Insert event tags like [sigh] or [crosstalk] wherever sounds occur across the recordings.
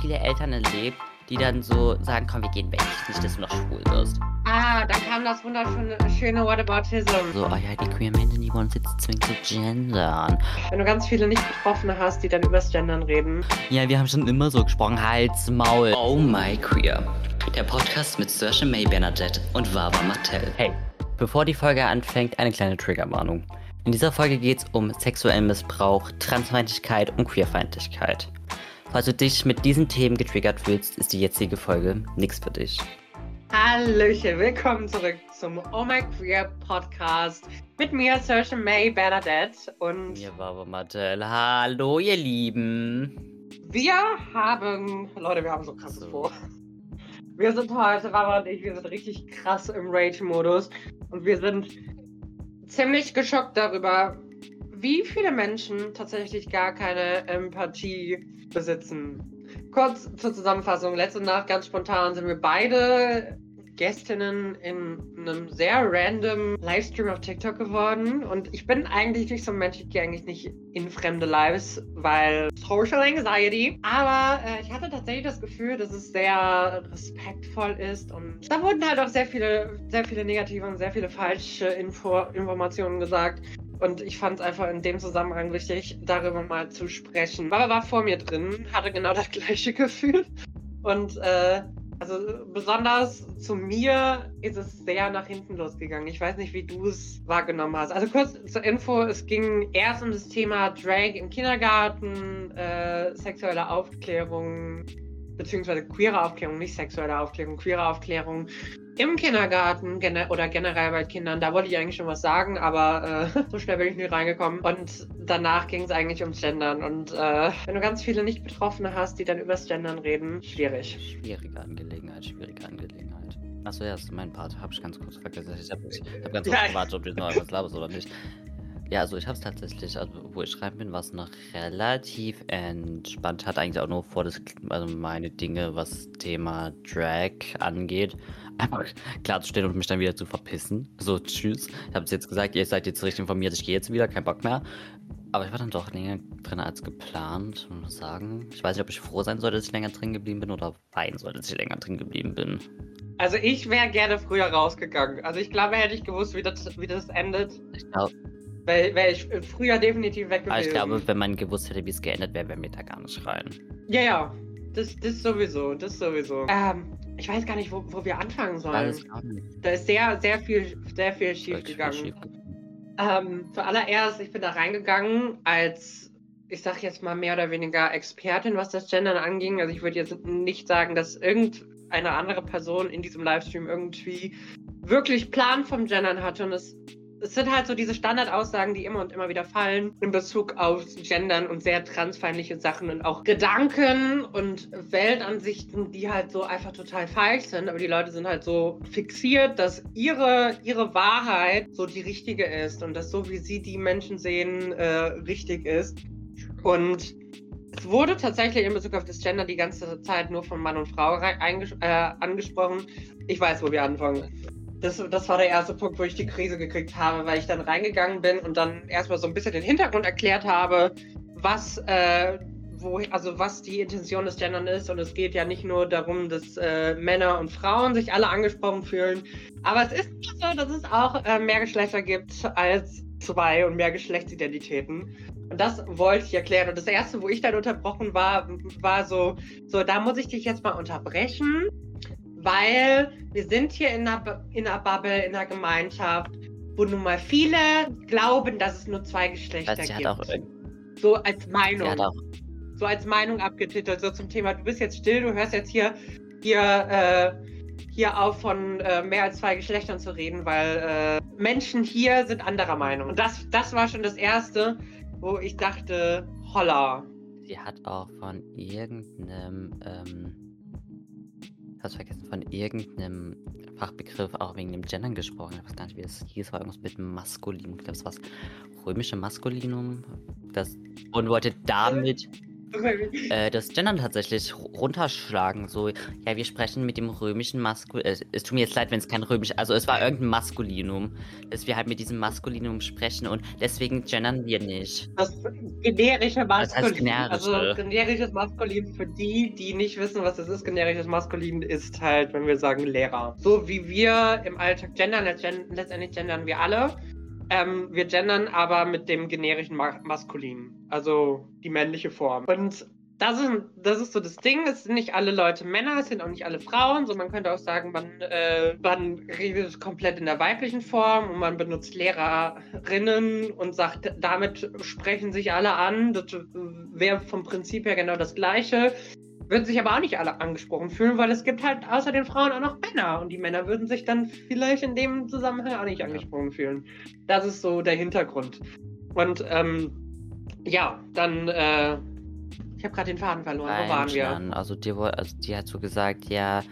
viele Eltern erlebt, die dann so sagen, komm, wir gehen weg, nicht, dass du noch schwul wirst. Ah, dann kam das wunderschöne schöne Whataboutism. So, oh ja, die queer Menschen, die wollen uns jetzt zwingen zu gendern. Wenn du ganz viele Nicht-Betroffene hast, die dann übers Gendern reden. Ja, wir haben schon immer so gesprochen, Hals, Maul. Oh my queer. Der Podcast mit Saoirse May Bernadette und Barbara Martell. Hey, bevor die Folge anfängt, eine kleine Triggerwarnung. In dieser Folge geht es um sexuellen Missbrauch, Transfeindlichkeit und Queerfeindlichkeit. Falls du dich mit diesen Themen getriggert fühlst, ist die jetzige Folge nichts für dich. Hallöchen, willkommen zurück zum Oh My Queer Podcast mit mir, Saoirse May Bernadette und Mir Barbara Martell. Hallo, ihr Lieben. wir haben, Leute, wir haben so krasses So. vor. Wir sind heute, Barbara und ich, wir sind richtig krass im Rage-Modus und wir sind ziemlich geschockt darüber, wie viele Menschen tatsächlich gar keine Empathie besitzen. Kurz zur Zusammenfassung. Letzte Nacht ganz spontan sind wir beide Gästinnen in einem sehr random Livestream auf TikTok geworden. Und ich bin eigentlich nicht so ein Mensch, ich gehe eigentlich nicht in fremde Lives, weil Social Anxiety. Aber äh, ich hatte tatsächlich das Gefühl, dass es sehr respektvoll ist. Und da wurden halt auch sehr viele, sehr viele negative und sehr viele falsche Info Informationen gesagt. Und ich fand es einfach in dem Zusammenhang wichtig, darüber mal zu sprechen. Baba war vor mir drin, hatte genau das [laughs] gleiche Gefühl. Und äh, also besonders zu mir ist es sehr nach hinten losgegangen. Ich weiß nicht, wie du es wahrgenommen hast. Also kurz zur Info, es ging erst um das Thema Drag im Kindergarten, äh, sexuelle Aufklärung, beziehungsweise queere Aufklärung, nicht sexuelle Aufklärung, queere Aufklärung im Kindergarten gene oder generell bei Kindern. Da wollte ich eigentlich schon was sagen, aber äh, [laughs] so schnell bin ich nie reingekommen. Und danach ging es eigentlich ums Gendern. Und äh, wenn du ganz viele Nicht-Betroffene hast, die dann übers Gendern reden, schwierig. Schwierige Angelegenheit, schwierige Angelegenheit. Achso, ja, das ist mein Part. Hab ich ganz kurz vergessen. Ich habe ich hab ganz kurz gewartet, ob du jetzt noch was laberst oder nicht. Ja, also ich habe es tatsächlich, also wo ich schreiben bin, war es noch relativ entspannt. Hat eigentlich auch nur vor, das, also meine Dinge, was Thema Drag angeht, einfach klarzustellen und mich dann wieder zu verpissen. So, tschüss. Ich habe es jetzt gesagt, ihr seid jetzt richtig informiert, ich gehe jetzt wieder, kein Bock mehr. Aber ich war dann doch länger drin als geplant, muss sagen. Ich weiß nicht, ob ich froh sein soll, dass ich länger drin geblieben bin oder weinen soll, dass ich länger drin geblieben bin. Also ich wäre gerne früher rausgegangen. Also ich glaube, hätte ich gewusst, wie das, wie das endet, Ich glaube, wäre wär ich früher definitiv weg aber ich gewesen. glaube, wenn man gewusst hätte, wie es geendet wäre, wäre mir da gar nicht rein. Ja, ja. Das, das sowieso, das sowieso. Ähm, ich weiß gar nicht, wo, wo wir anfangen sollen. Da ist sehr, sehr viel, sehr viel schief Wirklich gegangen. schief gegangen. Ähm, zuallererst, ich bin da reingegangen als, ich sag jetzt mal mehr oder weniger Expertin, was das Gendern anging. Also ich würde jetzt nicht sagen, dass irgendeine andere Person in diesem Livestream irgendwie wirklich Plan vom Gendern hatte. Und es, es sind halt so diese Standardaussagen, die immer und immer wieder fallen in Bezug auf Gendern und sehr transfeindliche Sachen und auch Gedanken und Weltansichten, die halt so einfach total falsch sind. Aber die Leute sind halt so fixiert, dass ihre, ihre Wahrheit so die richtige ist und dass so wie sie die Menschen sehen, äh, richtig ist. Und es wurde tatsächlich in Bezug auf das Gender die ganze Zeit nur von Mann und Frau äh, angesprochen. Ich weiß, wo wir anfangen. Das, das war der erste Punkt, wo ich die Krise gekriegt habe, weil ich dann reingegangen bin und dann erstmal so ein bisschen den Hintergrund erklärt habe, was, äh, wo, also was die Intention des Gendern ist. Und es geht ja nicht nur darum, dass äh, Männer und Frauen sich alle angesprochen fühlen, aber es ist so, dass es auch äh, mehr Geschlechter gibt als zwei und mehr Geschlechtsidentitäten. Und das wollte ich erklären. Und das erste, wo ich dann unterbrochen war, war so, so, da muss ich dich jetzt mal unterbrechen, weil wir sind hier in einer, in einer Bubble, in einer Gemeinschaft, wo nun mal viele glauben, dass es nur zwei Geschlechter hat gibt. auch, so als Meinung. auch So als Meinung abgetitelt, so zum Thema, du bist jetzt still, du hörst jetzt hier, hier, äh, hier auf von äh, mehr als zwei Geschlechtern zu reden, weil äh, Menschen hier sind anderer Meinung. Und das, das war schon das Erste, wo ich dachte, holla. Sie hat auch von irgendeinem, ähm, hast vergessen, von irgendeinem Fachbegriff auch wegen dem Gendern gesprochen. Ich weiß gar nicht, wie das hieß, war irgendwas mit Maskulinum. Ich glaube, es war das römische Maskulinum. Das, und wollte damit äh, das Gendern tatsächlich runterschlagen. So, ja, wir sprechen mit dem römischen Maskulinum. Äh, es tut mir jetzt leid, wenn es kein römisch, also es war irgendein Maskulinum, dass wir halt mit diesem Maskulinum sprechen und deswegen gendern wir nicht. Das generische Maskulin. Das heißt generische. Also generisches Maskulin für die, die nicht wissen, was das ist. Generisches Maskulin ist halt, wenn wir sagen Lehrer. So wie wir im Alltag gendern, letztendlich gendern wir alle. Ähm, wir gendern aber mit dem generischen Ma Maskulin, also die männliche Form. Und das ist, das ist so das Ding. Es sind nicht alle Leute Männer, es sind auch nicht alle Frauen. So, man könnte auch sagen, man, äh, man redet komplett in der weiblichen Form und man benutzt Lehrerinnen und sagt, damit sprechen sich alle an. Das wäre vom Prinzip her genau das Gleiche. Würden sich aber auch nicht alle angesprochen fühlen, weil es gibt halt außer den Frauen auch noch Männer und die Männer würden sich dann vielleicht in dem Zusammenhang auch nicht angesprochen fühlen. Das ist so der Hintergrund. Und ähm, ja, dann, äh, ich habe gerade den Faden verloren. Wo waren wir? Also die, also die hat so gesagt, ja,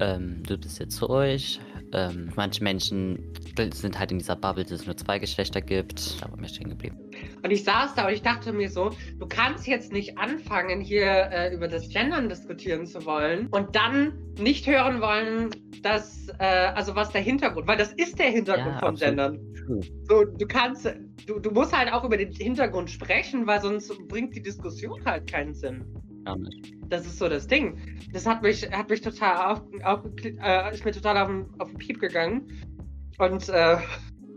ähm, du bist jetzt ruhig. Ähm, manche Menschen sind halt in dieser Bubble, dass es nur zwei Geschlechter gibt. Da war mir stehen geblieben. Und ich saß da und ich dachte mir so, du kannst jetzt nicht anfangen, hier äh, über das Gendern diskutieren zu wollen und dann nicht hören wollen, dass, äh, also was der Hintergrund, weil das ist der Hintergrund ja, von Gendern. So, du kannst, du, du musst halt auch über den Hintergrund sprechen, weil sonst bringt die Diskussion halt keinen Sinn. Gar nicht. Das ist so das Ding. Das hat mich, hat mich total auf, auf äh, ist mir total auf den, auf den Piep gegangen. Und äh,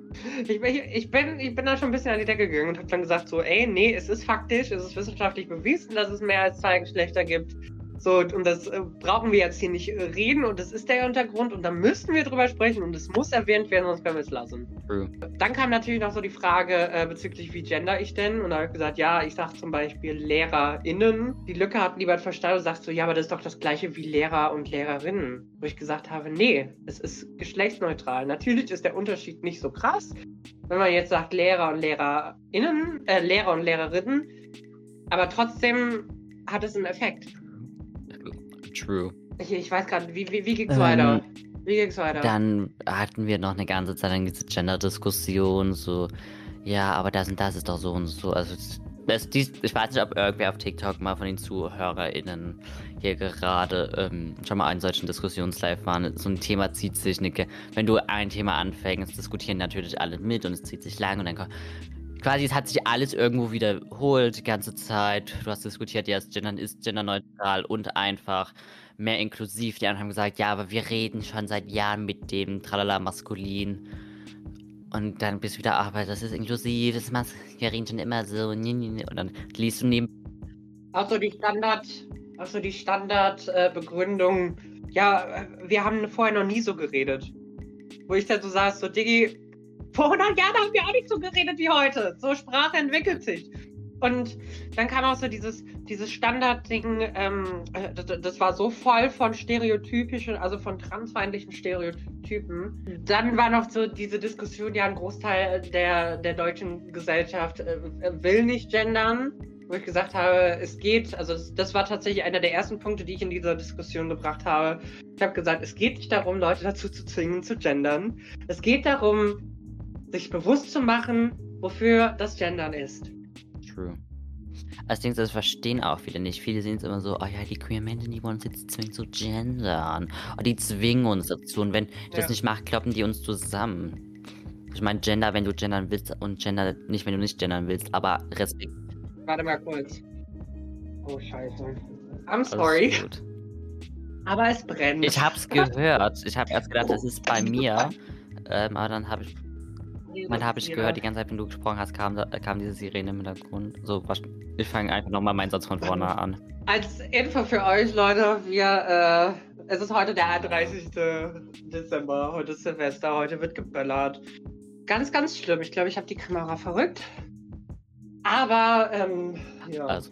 [laughs] ich, ich, bin, ich bin da schon ein bisschen an die Decke gegangen und habe dann gesagt, so, ey, nee, es ist faktisch, es ist wissenschaftlich bewiesen, dass es mehr als zwei Geschlechter gibt. So, und das äh, brauchen wir jetzt hier nicht äh, reden und das ist der Hintergrund und da müssen wir drüber sprechen und es muss erwähnt werden, sonst können wir es lassen. True. Dann kam natürlich noch so die Frage äh, bezüglich, wie gender ich denn? Und da habe ich gesagt, ja, ich sage zum Beispiel LehrerInnen. Die Lücke hat niemand verstanden und sagt so, ja, aber das ist doch das gleiche wie Lehrer und Lehrerinnen. Wo ich gesagt habe, nee, es ist geschlechtsneutral. Natürlich ist der Unterschied nicht so krass. Wenn man jetzt sagt Lehrer und LehrerInnen, äh, Lehrer und Lehrerinnen, aber trotzdem hat es einen Effekt. True. Ich, ich weiß gerade, wie, wie, wie ging's ähm, weiter? Wie ging's weiter? Dann hatten wir noch eine ganze Zeit lang diese Gender-Diskussion, so, ja, aber das und das ist doch so und so. Also, das, dies, ich weiß nicht, ob irgendwer auf TikTok mal von den ZuhörerInnen hier gerade ähm, schon mal einen solchen Diskussionslive war. So ein Thema zieht sich, eine, wenn du ein Thema anfängst, diskutieren natürlich alle mit und es zieht sich lang und dann quasi es hat sich alles irgendwo wiederholt die ganze Zeit. Du hast diskutiert, ja, Gendern ist genderneutral und einfach mehr inklusiv. Die anderen haben gesagt, ja, aber wir reden schon seit Jahren mit dem Tralala maskulin. Und dann bist du wieder, aber das ist inklusiv, das ist wir reden schon immer so. Und dann liest du neben. Also die Standard, also die Standardbegründung, äh, ja, wir haben vorher noch nie so geredet. Wo ich dann so saß, so, Diggi, vor 100 Jahren haben wir auch nicht so geredet wie heute. So Sprache entwickelt sich. Und dann kam auch so dieses, dieses Standardding, ähm, das, das, war so voll von stereotypischen, also von transfeindlichen Stereotypen. Dann war noch so diese Diskussion, ja, ein Großteil der, der deutschen Gesellschaft äh, will nicht gendern. Wo ich gesagt habe, es geht, also das, das war tatsächlich einer der ersten Punkte, die ich in dieser Diskussion gebracht habe. Ich habe gesagt, es geht nicht darum, Leute dazu zu zwingen, zu gendern. Es geht darum, sich bewusst zu machen, wofür das Gendern ist. True. Als Ding, das verstehen auch viele nicht. Viele sehen es immer so, oh ja, die queer Menschen, die wollen uns jetzt zwingen zu gendern. Und oh, die zwingen uns dazu. Und wenn ja. das nicht macht, kloppen die uns zusammen. Ich meine, Gender, wenn du gendern willst und Gender nicht, wenn du nicht gendern willst, aber Respekt. Warte mal kurz. Oh, scheiße. I'm sorry. Aber es brennt. Ich hab's gehört. Ich hab erst gedacht, es ist bei mir. [laughs] Ähm, aber dann habe ich man habe ich gehört, die ganze Zeit, wenn du gesprochen hast, kam, kam diese Sirene im Hintergrund. So, ich fange einfach nochmal meinen Satz von vorne an. Als Info für euch, Leute, wir, äh, es ist heute der 30. Dezember, heute ist Silvester, heute wird geböllert. Ganz, ganz schlimm. Ich glaube, ich habe die Kamera verrückt. Aber, ähm, ja. Also,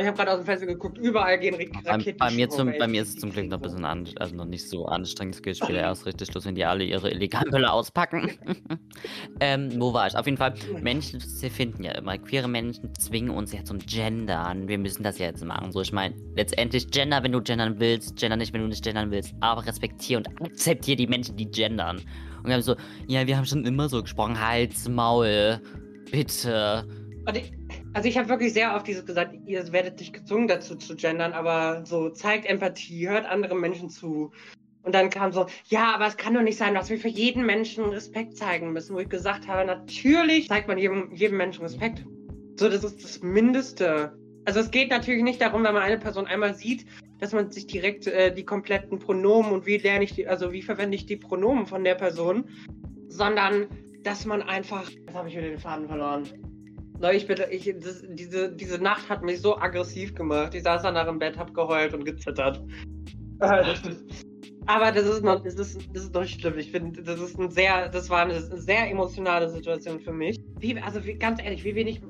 ich habe gerade aus dem Fenster geguckt, überall gehen Raketen. Bei, bei, mir, zum, bei mir ist es zum Glück noch ein bisschen an, also noch nicht so anstrengend. Es geht später erst richtig los, wenn die alle ihre illegalen Mülle auspacken. [laughs] ähm, wo war ich? Auf jeden Fall, Menschen sie finden ja immer, queere Menschen zwingen uns ja zum Gendern. Wir müssen das ja jetzt machen. So, ich meine, letztendlich Gender, wenn du gendern willst, Gender nicht, wenn du nicht gendern willst, aber respektiere und akzeptiere die Menschen, die gendern. Und wir haben so, ja, wir haben schon immer so gesprochen, Hals, Maul, bitte. Und ich, Also ich habe wirklich sehr oft dieses gesagt, ihr werdet nicht gezwungen dazu zu gendern, aber so zeigt Empathie, hört anderen Menschen zu. Und dann kam so, ja, aber es kann doch nicht sein, dass wir für jeden Menschen Respekt zeigen müssen, wo ich gesagt habe, natürlich zeigt man jedem, jedem Menschen Respekt. So, das ist das Mindeste. Also es geht natürlich nicht darum, wenn man eine Person einmal sieht, dass man sich direkt äh, die kompletten Pronomen und wie lerne ich die, also wie verwende ich die Pronomen von der Person, sondern dass man einfach. Jetzt habe ich wieder den Faden verloren. Ich bitte, ich, das, diese, diese Nacht hat mich so aggressiv gemacht. Ich saß danach im Bett, hab geheult und gezittert. [laughs] Aber das ist noch, das ist, das ist noch schlimm. Ich finde, das ist ein sehr, das war eine sehr emotionale Situation für mich. Wie, also wie, ganz ehrlich, wie wenig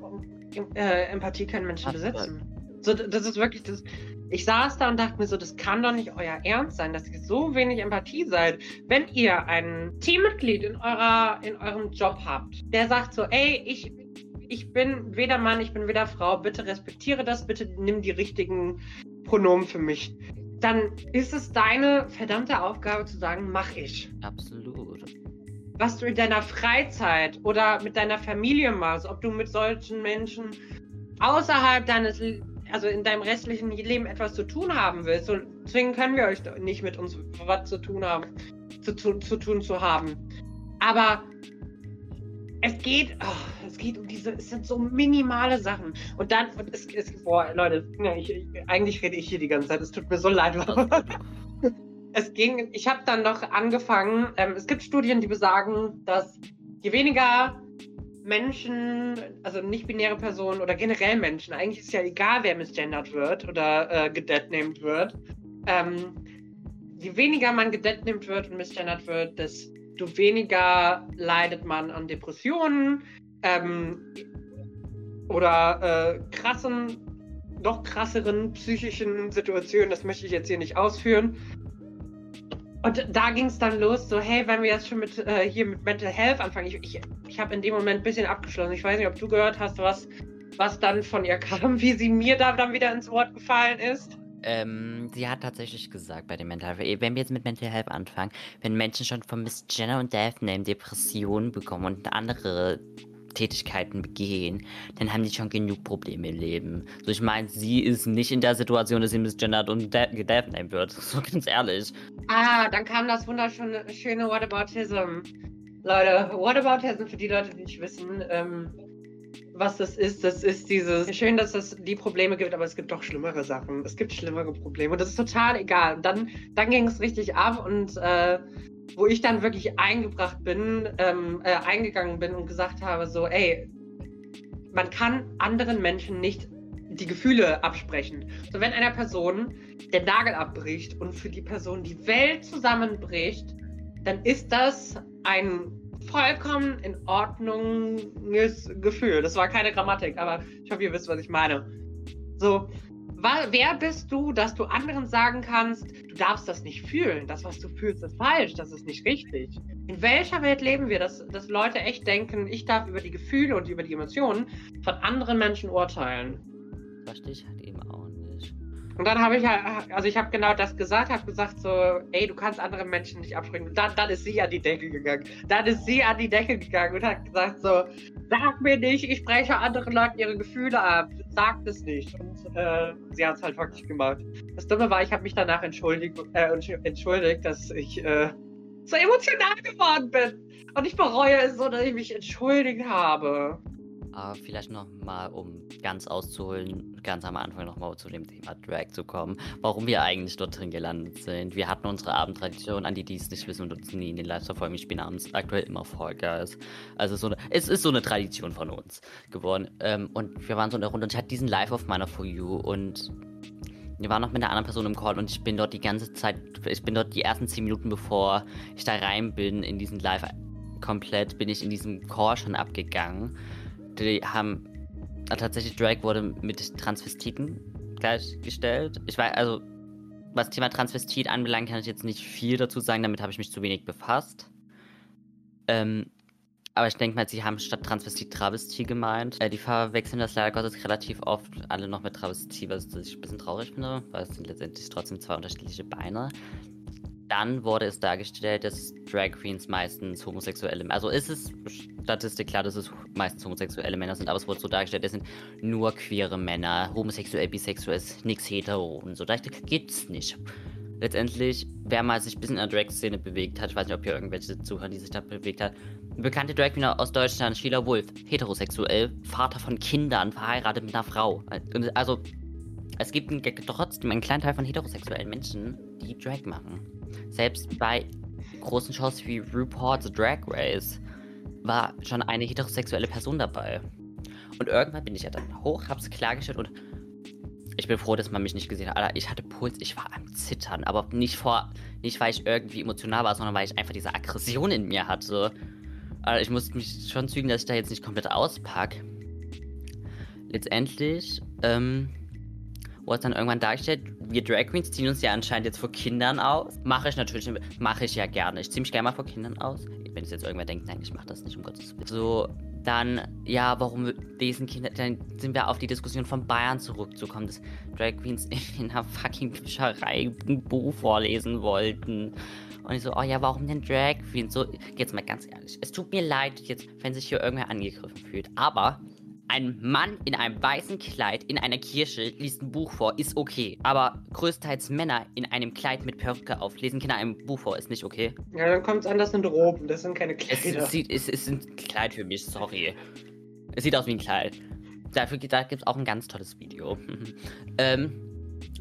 äh, Empathie können Menschen besitzen. So, das ist wirklich das. Ich saß da und dachte mir so, das kann doch nicht euer Ernst sein, dass ihr so wenig Empathie seid. Wenn ihr ein Teammitglied in eurer, in eurem Job habt, der sagt so, ey, ich, ich bin weder Mann, ich bin weder Frau, bitte respektiere das, bitte nimm die richtigen Pronomen für mich. Dann ist es deine verdammte Aufgabe zu sagen, mach ich. Absolut. Was du in deiner Freizeit oder mit deiner Familie machst, ob du mit solchen Menschen außerhalb deines, also in deinem restlichen Leben etwas zu tun haben willst, so zwingen können wir euch nicht mit uns was zu tun haben, zu, zu, zu tun zu haben. Aber es geht, oh, es geht um diese, es sind so minimale Sachen. Und dann, und es, es boah, Leute, ich, ich, eigentlich rede ich hier die ganze Zeit, es tut mir so leid. [laughs] es ging, ich habe dann noch angefangen, ähm, es gibt Studien, die besagen, dass je weniger Menschen, also nicht-binäre Personen oder generell Menschen, eigentlich ist ja egal, wer misgendert wird oder äh, gedeadnamed wird, ähm, je weniger man gedeadnamed wird und misgendert wird, desto weniger leidet man an Depressionen ähm, oder äh, krassen, noch krasseren psychischen Situationen. Das möchte ich jetzt hier nicht ausführen. Und da ging es dann los, so, hey, wenn wir jetzt schon mit äh, hier mit Mental Health anfangen, ich, ich, ich habe in dem Moment ein bisschen abgeschlossen. Ich weiß nicht, ob du gehört hast, was, was dann von ihr kam, [laughs] wie sie mir da dann wieder ins Wort gefallen ist. Ähm, sie hat tatsächlich gesagt bei dem Mental Health, wenn wir jetzt mit Mental Health anfangen, wenn Menschen schon von Miss Jenner und Death Depressionen bekommen und andere Tätigkeiten begehen, dann haben die schon genug Probleme im Leben. So, ich meine, sie ist nicht in der Situation, dass sie misgendert und gedeathnamed wird. [laughs] So ganz ehrlich. Ah, dann kam das wunderschöne schöne Whataboutism. Leute, Whataboutism, für die Leute, die nicht wissen, ähm, was das ist. Das ist dieses, schön, dass es die Probleme gibt, aber es gibt doch schlimmere Sachen. Es gibt schlimmere Probleme und das ist total egal. dann, dann ging es richtig ab und äh, wo ich dann wirklich eingebracht bin, ähm, äh, eingegangen bin und gesagt habe, so, ey, man kann anderen Menschen nicht die Gefühle absprechen. So, wenn einer Person der Nagel abbricht und für die Person die Welt zusammenbricht, dann ist das ein vollkommen in Ordnunges Gefühl. Das war keine Grammatik, aber ich hoffe, ihr wisst, was ich meine. So, wer bist du, dass du anderen sagen kannst, du darfst das nicht fühlen. Das, was du fühlst, ist falsch, das ist nicht richtig. In welcher Welt leben wir, dass, dass Leute echt denken, ich darf über die Gefühle und über die Emotionen von anderen Menschen urteilen? Verstehe ich halt eben und dann habe ich halt, also ich habe genau das gesagt, habe gesagt so, ey, du kannst andere Menschen nicht absprechen. Und dann, dann ist sie an die Decke gegangen. Dann ist sie an die Decke gegangen und hat gesagt so, sag mir nicht, ich spreche anderen Leuten ihre Gefühle ab. Sag das nicht. Und äh, sie hat es halt wirklich gemacht. Das Dumme war, ich habe mich danach entschuldigt, äh, entschuldigt, dass ich äh, so emotional geworden bin. Und ich bereue es so, dass ich mich entschuldigt habe. Aber vielleicht nochmal, um ganz auszuholen, ganz am Anfang nochmal zu dem Thema Drag zu kommen, warum wir eigentlich dort drin gelandet sind. Wir hatten unsere Abendtradition, an die, die es nicht wissen und uns nie in den Live verfolgen. Ich spiele abends aktuell immer Fall Guys. Also so eine, es ist so eine Tradition von uns geworden. Ähm, und wir waren so in der Runde und ich hatte diesen Live auf meiner For You und wir waren noch mit einer anderen Person im Call und ich bin dort die ganze Zeit, ich bin dort die ersten 10 Minuten, bevor ich da rein bin in diesen Live komplett, bin ich in diesem Call schon abgegangen die haben äh, tatsächlich Drake wurde mit Transvestiten gleichgestellt. Ich weiß, also was Thema Transvestit anbelangt, kann ich jetzt nicht viel dazu sagen, damit habe ich mich zu wenig befasst. Ähm, aber ich denke mal, sie haben statt Transvestit Travestie gemeint. Äh, die verwechseln das leider Gottes relativ oft alle noch mit Travestie, was ich ein bisschen traurig finde, weil es sind letztendlich trotzdem zwei unterschiedliche Beine. Dann wurde es dargestellt, dass Drag Queens meistens homosexuelle, also ist es Statistik klar, dass es meistens homosexuelle Männer sind, aber es wurde so dargestellt, es sind nur queere Männer, homosexuell, bisexuell nichts hetero und so. Da gibt's nicht. Letztendlich, wer mal sich ein bisschen in der Drag-Szene bewegt hat, ich weiß nicht, ob hier irgendwelche zuhören, die sich da bewegt hat, bekannte Drag Queen aus Deutschland, Sheila Wolf, heterosexuell, Vater von Kindern, verheiratet mit einer Frau. Also, es gibt trotzdem einen kleinen Teil von heterosexuellen Menschen, die Drag machen. Selbst bei großen Shows wie RuPaul's Drag Race war schon eine heterosexuelle Person dabei. Und irgendwann bin ich ja dann hoch, hab's klargestellt und ich bin froh, dass man mich nicht gesehen hat. Alter, ich hatte Puls, ich war am Zittern, aber nicht vor, nicht weil ich irgendwie emotional war, sondern weil ich einfach diese Aggression in mir hatte. Also ich musste mich schon zügen, dass ich da jetzt nicht komplett auspacke. Letztendlich, ähm, wurde dann irgendwann dargestellt, wir Drag Queens ziehen uns ja anscheinend jetzt vor Kindern aus. Mache ich natürlich, mache ich ja gerne. Ich ziehe mich gerne mal vor Kindern aus. Wenn es jetzt irgendwer denkt, nein, ich mache das nicht, um Gottes Willen. So, dann, ja, warum diesen Kindern, dann sind wir auf die Diskussion von Bayern zurückzukommen, dass Drag Queens [laughs] in einer fucking Bücherei ein Buch vorlesen wollten. Und ich so, oh ja, warum denn Drag Queens? So, jetzt mal ganz ehrlich, es tut mir leid, jetzt, wenn sich hier irgendwer angegriffen fühlt, aber ein Mann in einem weißen Kleid in einer Kirche liest ein Buch vor, ist okay. Aber größtenteils Männer in einem Kleid mit Perücke auf lesen Kinder ein Buch vor, ist nicht okay. Ja, dann kommt es an, das sind Roben, das sind keine Kleider. Es, [laughs] sieht, es ist ein Kleid für mich, sorry. Es sieht aus wie ein Kleid. Dafür da gibt es auch ein ganz tolles Video. [laughs] ähm,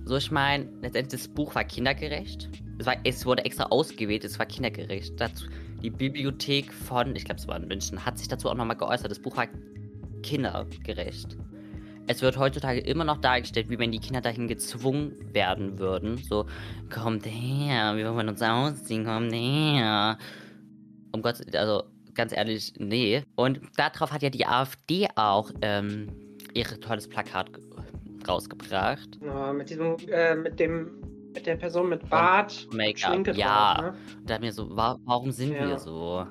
so, ich meine, letztendlich das Buch war kindergerecht. Es, war, es wurde extra ausgewählt, es war kindergerecht. Dazu, die Bibliothek von, ich glaube, es war in München, hat sich dazu auch nochmal geäußert. Das Buch war kindergerecht. Es wird heutzutage immer noch dargestellt, wie wenn die Kinder dahin gezwungen werden würden. So, kommt her, wir wollen uns ausziehen, kommt her. Um Gott, also ganz ehrlich, nee. Und darauf hat ja die AfD auch ähm, ihr tolles Plakat rausgebracht. Ja, mit diesem, äh, mit dem mit der Person mit Bart, Make-up, ja. Drauf, ne? Da mir so, wa warum sind ja. wir so?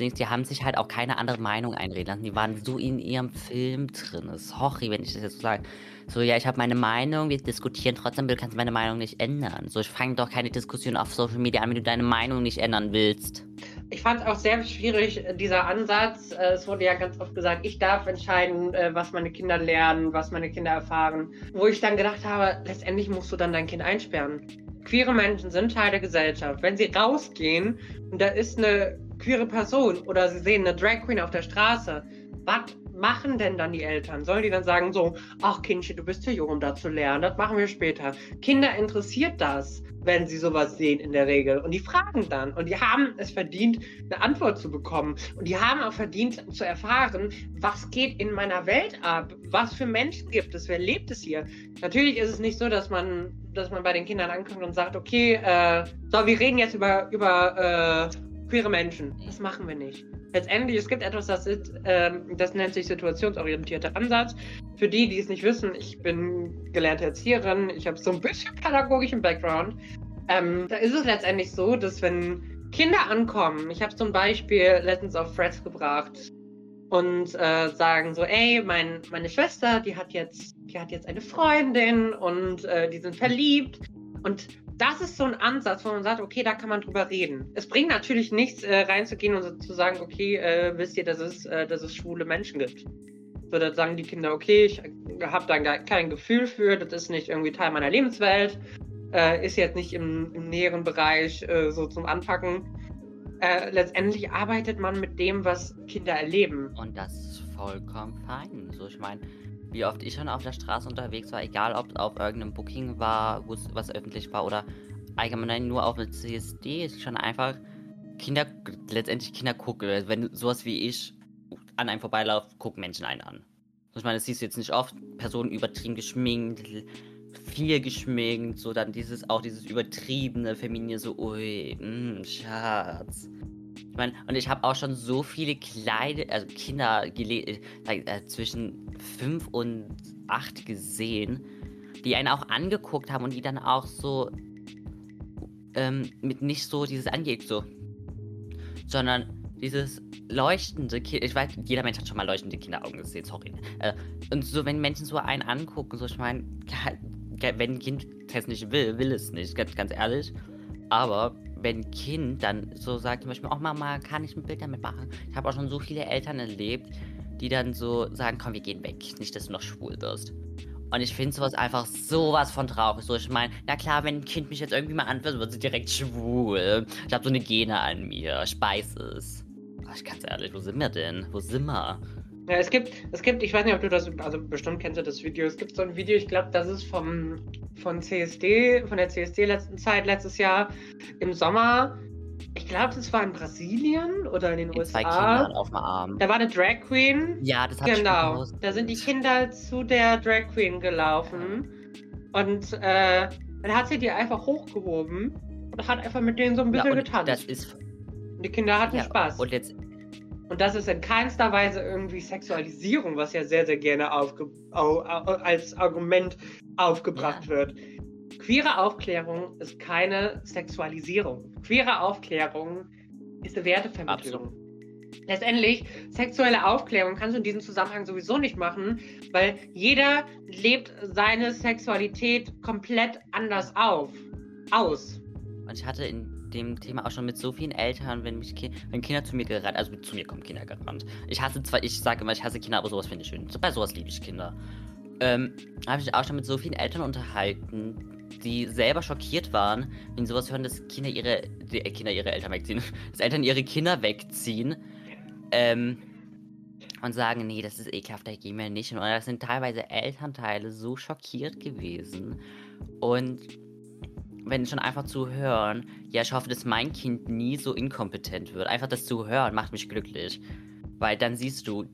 Die haben sich halt auch keine andere Meinung einreden lassen. Die waren so in ihrem Film drin. Sorry, wenn ich das jetzt so sage. So, ja, ich habe meine Meinung, wir diskutieren trotzdem, du kannst meine Meinung nicht ändern. So, ich fange doch keine Diskussion auf Social Media an, wenn du deine Meinung nicht ändern willst. Ich fand es auch sehr schwierig, äh, dieser Ansatz. Äh, es wurde ja ganz oft gesagt, ich darf entscheiden, äh, was meine Kinder lernen, was meine Kinder erfahren. Wo ich dann gedacht habe, letztendlich musst du dann dein Kind einsperren. Queere Menschen sind Teil der Gesellschaft. Wenn sie rausgehen und da ist eine queere Person oder sie sehen eine Drag Queen auf der Straße, was machen denn dann die Eltern? Sollen die dann sagen so, ach Kindchen, du bist zu jung, um da zu lernen, das machen wir später. Kinder interessiert das, wenn sie sowas sehen in der Regel. Und die fragen dann. Und die haben es verdient, eine Antwort zu bekommen. Und die haben auch verdient zu erfahren, was geht in meiner Welt ab? Was für Menschen gibt es? Wer lebt es hier? Natürlich ist es nicht so, dass man, dass man bei den Kindern ankommt und sagt, okay, äh, so, wir reden jetzt über, über äh, queere Menschen. Das machen wir nicht. Letztendlich, es gibt etwas, das, ist, ähm, das nennt sich situationsorientierter Ansatz. Für die, die es nicht wissen, ich bin gelernte Erzieherin, ich habe so ein bisschen pädagogischen Background. Ähm, da ist es letztendlich so, dass wenn Kinder ankommen, ich habe zum Beispiel letztens auf Threads gebracht und äh, sagen so, ey, mein, meine Schwester, die hat jetzt, die hat jetzt eine Freundin und äh, die sind verliebt und das ist so ein Ansatz, wo man sagt, okay, da kann man drüber reden. Es bringt natürlich nichts, äh, reinzugehen und zu sagen, okay, äh, wisst ihr, dass es, äh, dass es schwule Menschen gibt. So, dann sagen die Kinder, okay, ich habe da kein Gefühl für, das ist nicht irgendwie Teil meiner Lebenswelt, äh, ist jetzt nicht im, im näheren Bereich äh, so zum Anpacken. Äh, letztendlich arbeitet man mit dem, was Kinder erleben. Und das ist vollkommen fein. So, ich meine, wie oft ich schon auf der Straße unterwegs war, egal ob auf irgendeinem Booking war, was öffentlich war oder allgemein nur auf dem CSD, ist schon einfach Kinder, letztendlich Kinder gucken, wenn sowas wie ich an einem vorbeilauft, gucken Menschen einen an. Ich meine, das siehst du jetzt nicht oft, Personen übertrieben geschminkt, viel geschminkt, so dann dieses, auch dieses übertriebene Feminine, so, ui, mh, mm, Schatz meine, und ich habe auch schon so viele kleine, also Kinder äh, äh, zwischen 5 und 8 gesehen, die einen auch angeguckt haben und die dann auch so ähm, mit nicht so dieses angeht, so. Sondern dieses leuchtende Kind. Ich weiß, jeder Mensch hat schon mal leuchtende Kinderaugen gesehen, sorry. Äh, und so, wenn Menschen so einen angucken, so, ich meine, wenn ein Kind das nicht will, will es nicht, ganz, ganz ehrlich. Aber wenn ein Kind dann so sagt, zum Beispiel, oh Mama, kann ich ein Bild damit machen? Ich habe auch schon so viele Eltern erlebt, die dann so sagen, komm, wir gehen weg, nicht, dass du noch schwul wirst. Und ich finde sowas einfach sowas von traurig. So, ich meine, na klar, wenn ein Kind mich jetzt irgendwie mal anfasst, wird sie direkt schwul. Ich habe so eine Gene an mir. Ich weiß es. Ich ganz ehrlich, wo sind wir denn? Wo sind wir? Ja, es gibt, es gibt, ich weiß nicht, ob du das, also bestimmt kennst du das Video. Es gibt so ein Video, ich glaube, das ist vom, von CSD, von der CSD letzten Zeit, letztes Jahr im Sommer. Ich glaube, das war in Brasilien oder in den Mit USA. zwei Kindern auf dem Arm. Da war eine Drag Queen. Ja, das hat Genau. Da sind die Kinder zu der Drag Queen gelaufen. Und äh, dann hat sie die einfach hochgehoben und hat einfach mit denen so ein Ja, bisschen und getanzt. das ist. Und die Kinder hatten Ja, Spaß. Und jetzt. Und das ist in keinster Weise irgendwie Sexualisierung, was ja sehr, sehr gerne aufge au au als Argument aufgebracht wird. Queere Aufklärung ist keine Sexualisierung. Queere Aufklärung ist eine Wertevermittlung. Letztendlich, sexuelle Aufklärung kannst du in diesem Zusammenhang sowieso nicht machen, weil jeder lebt seine Sexualität komplett anders auf. Aus. Und ich hatte in dem Thema auch schon mit so vielen Eltern, wenn mich Ki wenn Kinder zu mir gerannt, also zu mir kommen Kinder gerannt. Ich hasse zwar, ich sage immer, ich hasse Kinder, aber sowas finde ich schön. Bei sowas liebe ich Kinder. Ähm, habe ich auch schon mit so vielen Eltern unterhalten, die selber schockiert waren, wenn sie sowas hören, dass Kinder ihre, die, äh, Kinder ihre Eltern wegziehen, [laughs] dass Eltern ihre Kinder wegziehen. Ähm, und sagen, nee, das ist ekelhaft, da gehen wir nicht. Und das sind teilweise Elternteile so schockiert gewesen. Und wenn schon einfach zu hören, ja, ich hoffe, dass mein Kind nie so inkompetent wird. Einfach das zu hören macht mich glücklich. Weil dann siehst du,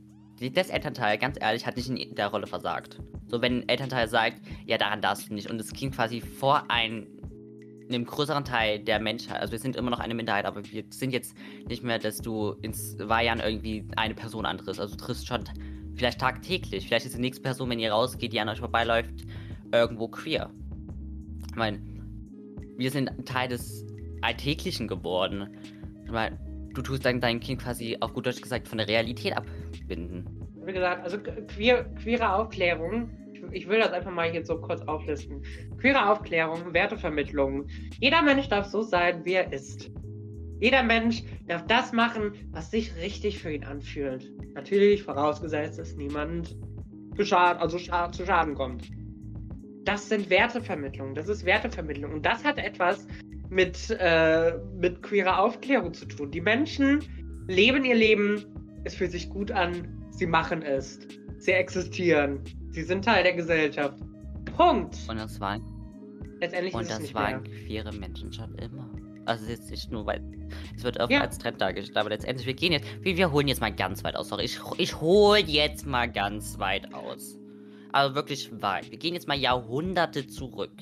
das Elternteil, ganz ehrlich, hat nicht in der Rolle versagt. So, wenn ein Elternteil sagt, ja, daran darfst du nicht, und das Kind quasi vor ein, einem größeren Teil der Menschheit, also wir sind immer noch eine Minderheit, aber wir sind jetzt nicht mehr, dass du ins Weihern irgendwie eine Person antriffst. Also du triffst schon vielleicht tagtäglich. Vielleicht ist die nächste Person, wenn ihr rausgeht, die an euch vorbeiläuft, irgendwo queer. Ich meine, wir sind Teil des Alltäglichen geworden. Ich meine, du tust dann dein Kind quasi auf gut Deutsch gesagt von der Realität abbinden. Wie gesagt, also queer, queere Aufklärung, ich, will das einfach mal hier so kurz auflisten. Queere Aufklärung, Wertevermittlung. Jeder Mensch darf so sein, wie er ist. Jeder Mensch darf das machen, was sich richtig für ihn anfühlt. Natürlich vorausgesetzt, dass niemand geschadet, also scha zu Schaden kommt. Das sind Wertevermittlungen, das ist Wertevermittlung. Und das hat etwas mit, äh, mit queerer Aufklärung zu tun. Die Menschen leben ihr Leben, es fühlt sich gut an, sie machen es. Sie existieren. Sie sind Teil der Gesellschaft. Punkt. Und das waren, Letztendlich und ist es das mehr. queere Menschen schon immer. Also jetzt nicht nur, weil es wird oft Ja. als Trend dargestellt, aber letztendlich, wir gehen jetzt, wir, wir holen jetzt mal ganz weit aus. Sorry, ich, ich hole jetzt mal ganz weit aus. Also wirklich weit. Wir gehen jetzt mal Jahrhunderte zurück.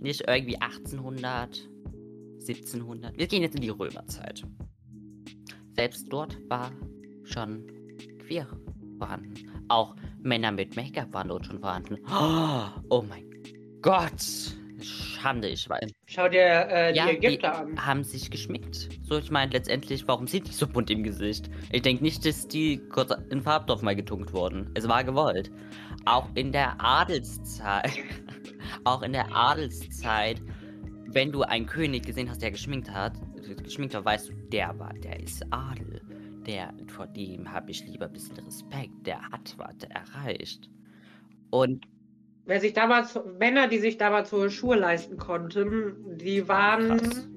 Nicht irgendwie 1800, 1700. Wir gehen jetzt in die Römerzeit. Selbst dort war schon queer vorhanden. Auch Männer mit Make-up waren dort schon vorhanden. Oh mein Gott. Schande, ich weiß. Schau dir äh, Ja, die Ägypter an. haben sich geschminkt. So, ich meine, letztendlich, warum sind die so bunt im Gesicht? Ich denke nicht, dass die kurz in Farbstoff mal getunkt wurden. Es war gewollt. Auch in der Adelszeit, [laughs] auch in der Adelszeit, wenn du einen König gesehen hast, der geschminkt hat, geschminkt war, weißt du, der war, der ist Adel. Der, vor dem habe ich lieber ein bisschen Respekt. Der hat was erreicht. Und Wer sich damals, Männer, die sich damals hohe Schuhe leisten konnten, die waren, krass.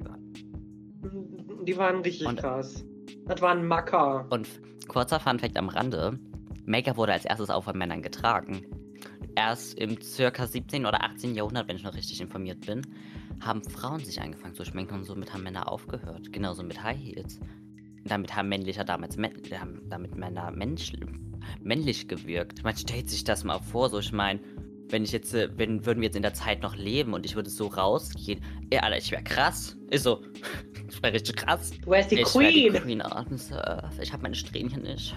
die waren richtig Und- krass. Das waren Macker. Und kurzer Funfact am Rande: Make-up wurde als erstes auch von Männern getragen. Erst im circa 17. oder 18. Jahrhundert, wenn ich noch richtig informiert bin, haben Frauen sich angefangen zu schminken und somit haben Männer aufgehört. Genauso mit High Heels. Damit haben männlicher damals haben damit Männer mensch, männlich gewirkt. Man stellt sich das mal vor, so ich meine, wenn ich jetzt, äh, wenn würden wir jetzt in der Zeit noch leben und ich würde so rausgehen, ey, Alter, ich wäre krass. Ist so, [laughs] ich wäre richtig krass. Du wärst die ich wär die Queen. Queen. Ich habe meine Strähnchen nicht.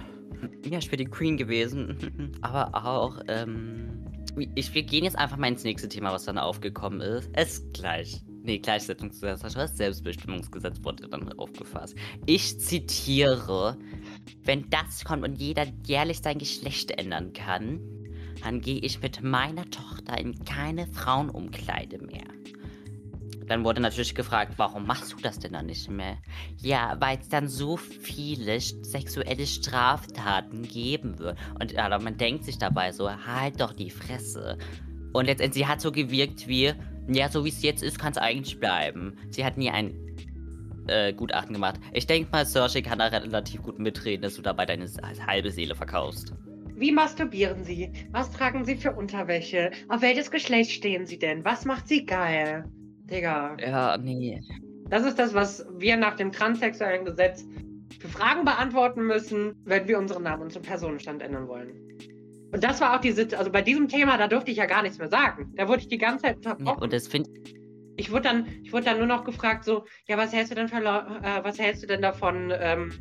Ja, ich wäre die Queen gewesen. [laughs] Aber auch, ähm. Ich, wir gehen jetzt einfach mal ins nächste Thema, was dann aufgekommen ist. Es ist gleich. Nee, Gleichsetzungsgesetz, das Selbstbestimmungsgesetz wurde dann aufgefasst. Ich zitiere: Wenn das kommt und jeder jährlich sein Geschlecht ändern kann, dann gehe ich mit meiner Tochter in keine Frauenumkleide mehr. Dann wurde natürlich gefragt, warum machst du das denn dann nicht mehr? Ja, weil es dann so viele sexuelle Straftaten geben wird. Und ja, man denkt sich dabei so, halt doch die Fresse. Und letztendlich, sie hat so gewirkt wie, ja, so wie es jetzt ist, kann es eigentlich bleiben. Sie hat nie ein äh, Gutachten gemacht. Ich denke mal, Cersei kann da relativ gut mitreden, dass du dabei deine halbe Seele verkaufst. Wie masturbieren Sie? Was tragen Sie für Unterwäsche? Auf welches Geschlecht stehen Sie denn? Was macht Sie geil? Digga. Ja, nee. Das ist das, was wir nach dem transsexuellen Gesetz für Fragen beantworten müssen, wenn wir unseren Namen und zum Personenstand ändern wollen. Und das war auch die Situation, also bei diesem Thema, da durfte ich ja gar nichts mehr sagen. Da wurde ich die ganze Zeit unterbrochen. Ja, und das finde ich wurde dann, ich wurde dann nur noch gefragt, so, ja, was hältst du denn, für, äh, was hältst du denn davon, ähm,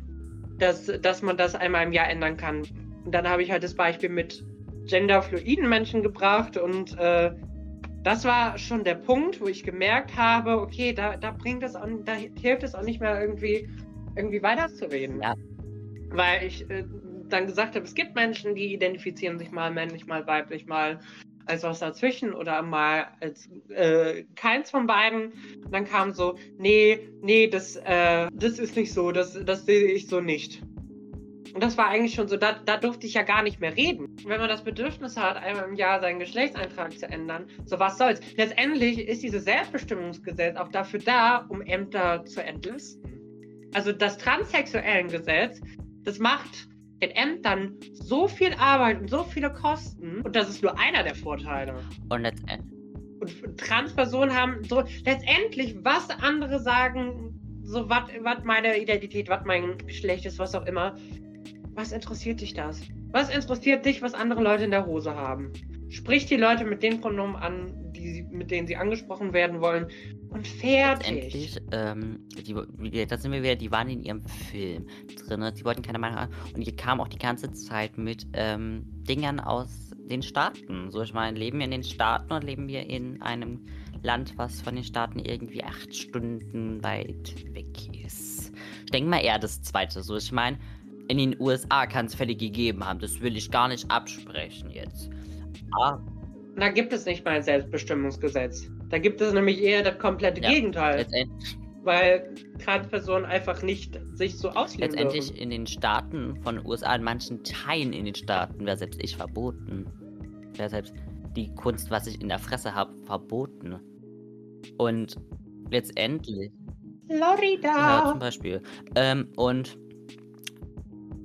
dass, dass man das einmal im Jahr ändern kann? Und dann habe ich halt das Beispiel mit genderfluiden Menschen gebracht und äh, das war schon der Punkt, wo ich gemerkt habe, okay, da, da bringt es auch, da hilft es auch nicht mehr irgendwie, irgendwie weiterzureden. Ja. Weil ich äh, dann gesagt habe, es gibt Menschen, die identifizieren sich mal männlich, mal weiblich, mal als was dazwischen oder mal als äh, keins von beiden. Und dann kam so, nee, nee, das, äh, das ist nicht so, das, das sehe ich so nicht. Und das war eigentlich schon so, da, da durfte ich ja gar nicht mehr reden. Wenn man das Bedürfnis hat, einmal im Jahr seinen Geschlechtseintrag zu ändern, so was soll's. Letztendlich ist dieses Selbstbestimmungsgesetz auch dafür da, um Ämter zu entlisten. Also das transsexuellen Gesetz, das macht den Ämtern so viel Arbeit und so viele Kosten. Und das ist nur einer der Vorteile. Und letztendlich. Und Transpersonen haben so letztendlich, was andere sagen, so was meine Identität, was mein Geschlecht ist, was auch immer. Was interessiert dich das? Was interessiert dich, was andere Leute in der Hose haben? Sprich die Leute mit den Pronomen an, die, mit denen sie angesprochen werden wollen. Und fertig. Endlich, ähm, da sind wir wieder, die waren in ihrem Film drin, die wollten keine Meinung haben. Und die kamen auch die ganze Zeit mit ähm, Dingern aus den Staaten. So, ich meine, leben wir in den Staaten oder leben wir in einem Land, was von den Staaten irgendwie acht Stunden weit weg ist? Ich denke mal eher das zweite. So, ich meine, in den USA kann es Fälle gegeben haben. Das will ich gar nicht absprechen jetzt. Ah. Da gibt es nicht mal ein Selbstbestimmungsgesetz. Da gibt es nämlich eher das komplette ja, Gegenteil. Weil Transpersonen einfach nicht sich so ausleben Letztendlich dürfen. in den Staaten von den USA, in manchen Teilen in den Staaten, wäre selbst ich verboten. Wäre selbst die Kunst, was ich in der Fresse habe, verboten. Und letztendlich. Florida! Ja, zum Beispiel. Ähm, und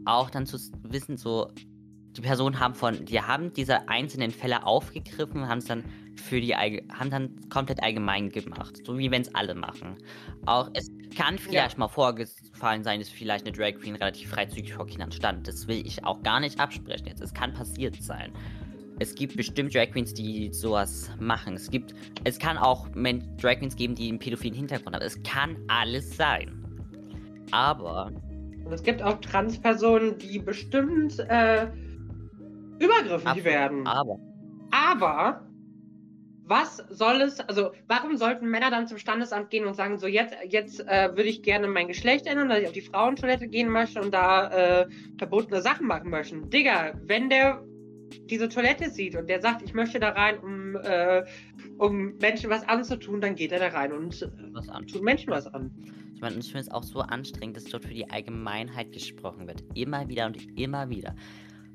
auch dann zu wissen, so, die Personen haben von, die haben diese einzelnen Fälle aufgegriffen und haben es dann für die, haben dann komplett allgemein gemacht. So wie wenn es alle machen. Auch, es kann vielleicht ja. mal vorgefallen sein, dass vielleicht eine Drag Queen relativ freizügig vor Kindern stand. Das will ich auch gar nicht absprechen jetzt. Es kann passiert sein. Es gibt bestimmt Drag Queens, die sowas machen. Es gibt, es kann auch Drag Queens geben, die einen pädophilen Hintergrund haben. Es kann alles sein. Aber und es gibt auch Transpersonen, die bestimmt äh, übergriffig Ab werden. Aber. Aber was soll es, also warum sollten Männer dann zum Standesamt gehen und sagen, so jetzt, jetzt äh, würde ich gerne mein Geschlecht ändern, dass ich auf die Frauentoilette gehen möchte und da äh, verbotene Sachen machen möchte? Digga, wenn der diese Toilette sieht und der sagt, ich möchte da rein, um, äh, um Menschen was anzutun, dann geht er da rein und tut Menschen was an. Ich meine, ich finde es auch so anstrengend, dass dort für die Allgemeinheit gesprochen wird. Immer wieder und immer wieder.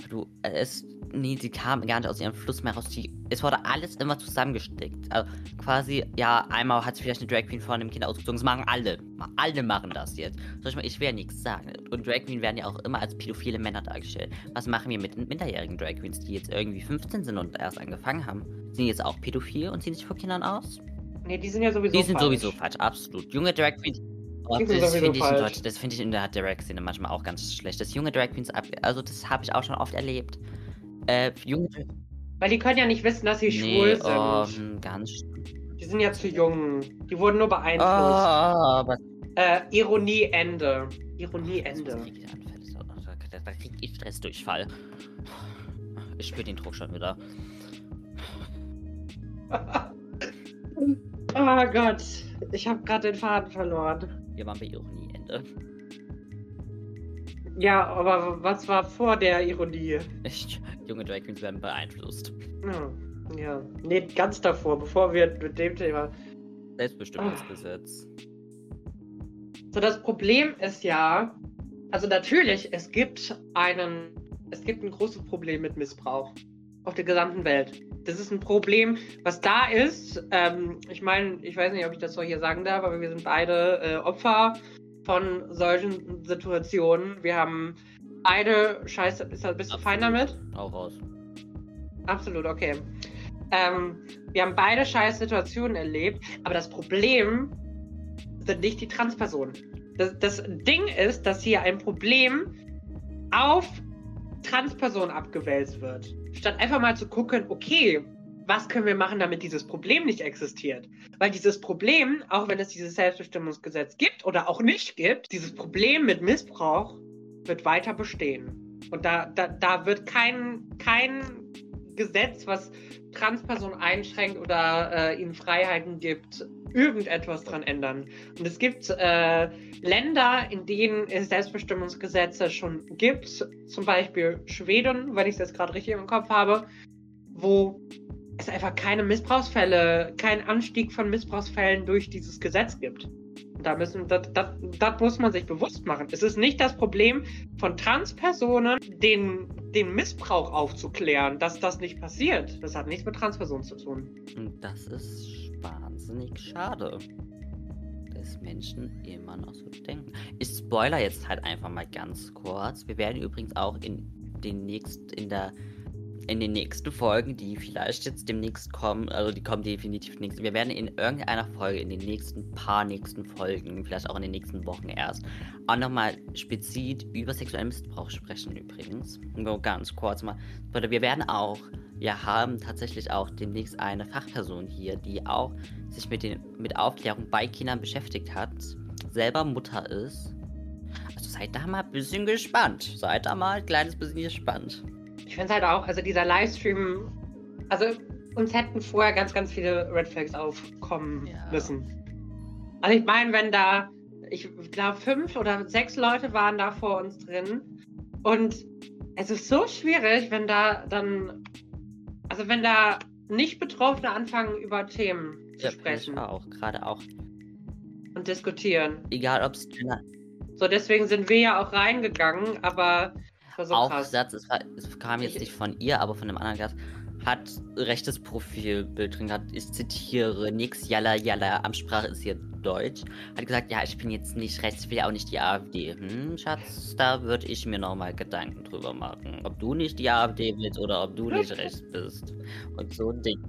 Du, es, nee, sie kam gar nicht aus ihrem Fluss mehr raus. Die, es wurde alles immer zusammengesteckt. Also quasi, ja, einmal hat sich vielleicht eine Drag Queen vor einem Kind ausgezogen. Das machen alle. Alle machen das jetzt. Soll ich mal, ich will ja nichts sagen. Und Drag Queen werden ja auch immer als pädophile Männer dargestellt. Was machen wir mit minderjährigen Drag Queens, die jetzt irgendwie 15 sind und erst angefangen haben? Sind die jetzt auch pädophil und ziehen sich vor Kindern aus? Nee, die sind ja sowieso falsch. Die sind falsch. sowieso falsch, absolut. Junge Drag Queens das finde ich, in Deutsch, das find ich in der Drag-Szene manchmal auch ganz schlecht. Das junge Drag Queens. Also, das habe ich auch schon oft erlebt. Äh, junge Weil die können ja nicht wissen, dass sie nee, schwul sind. Oh, ganz. Die sind ja zu jung. Die wurden nur beeinflusst. Oh, äh, Ironie Ende. Ironie Ende. Da, da krieg ich Stressdurchfall. Ich spüre den Druck schon wieder. [laughs] oh Gott. Ich habe gerade den Faden verloren. Wir waren bei Ironieende. Ja, aber was war vor der Ironie? Ich, junge Drag Queens werden beeinflusst. Ja, ja. Nee, ganz davor, bevor wir mit dem Thema. Selbstbestimmungsgesetz. So, das Problem ist ja, also natürlich, es gibt einen, es gibt ein großes Problem mit Missbrauch auf der gesamten Welt. Das ist ein Problem, was da ist. Ähm, ich meine, ich weiß nicht, ob ich das so hier sagen darf, aber wir sind beide äh, Opfer von solchen Situationen. Wir haben beide Scheiße. Ist, bist du fein damit? Auch raus. Absolut, okay. Ähm, wir haben beide scheiß Situationen erlebt, aber das Problem sind nicht die Transpersonen. Das, das Ding ist, dass hier ein Problem auf Transpersonen abgewälzt wird. Statt einfach mal zu gucken, okay, was können wir machen, damit dieses Problem nicht existiert? Weil dieses Problem, auch wenn es dieses Selbstbestimmungsgesetz gibt oder auch nicht gibt, dieses Problem mit Missbrauch wird weiter bestehen. Und da, da, da wird kein, kein Gesetz, was Transpersonen einschränkt oder äh, ihnen Freiheiten gibt, irgendetwas dran ändern. Und es gibt äh, Länder, in denen es Selbstbestimmungsgesetze schon gibt, zum Beispiel Schweden, wenn ich es jetzt gerade richtig im Kopf habe, wo es einfach keine Missbrauchsfälle, keinen Anstieg von Missbrauchsfällen durch dieses Gesetz gibt. Da müssen, das, das, das muss man sich bewusst machen. Es ist nicht das Problem von Transpersonen, den, den Missbrauch aufzuklären, dass das nicht passiert. Das hat nichts mit Transpersonen zu tun. Das ist wahnsinnig schade. Dass Menschen immer noch so denken. Ich spoiler jetzt halt einfach mal ganz kurz. Wir werden übrigens auch in den nächsten, in der in den nächsten Folgen, die vielleicht jetzt demnächst kommen, also die kommen definitiv nächsten. Wir werden in irgendeiner Folge, in den nächsten paar nächsten Folgen, vielleicht auch in den nächsten Wochen erst, auch nochmal speziell über sexuellen Missbrauch sprechen übrigens. Nur ganz kurz mal. Wir werden auch, wir haben tatsächlich auch demnächst eine Fachperson hier, die auch sich mit, den, mit Aufklärung bei Kindern beschäftigt hat, selber Mutter ist. Also seid da mal ein bisschen gespannt. Seid da mal ein kleines bisschen gespannt. Ich finde es halt auch, also dieser Livestream, also uns hätten vorher ganz, ganz viele Red Flags aufkommen ja. müssen. Also ich meine, wenn da, ich glaube, fünf oder sechs Leute waren da vor uns drin. Und es ist so schwierig, wenn da dann, also wenn da nicht Betroffene anfangen, über Themen ja, zu sprechen. auch, gerade auch. Und diskutieren. Egal, ob es. So, deswegen sind wir ja auch reingegangen, aber so Aufsatz, es, war, es, kam jetzt nicht von ihr, aber von einem anderen Gast, hat rechtes Profilbild drin gehabt. Ich zitiere, nix, jalla, jalla, Amtssprache ist hier Deutsch. Hat gesagt, ja, ich bin jetzt nicht rechts, ich will auch nicht die AfD. Hm, Schatz, da würde ich mir nochmal Gedanken drüber machen. Ob du nicht die AfD willst oder ob du nicht [laughs] rechts bist. Und so ein Ding.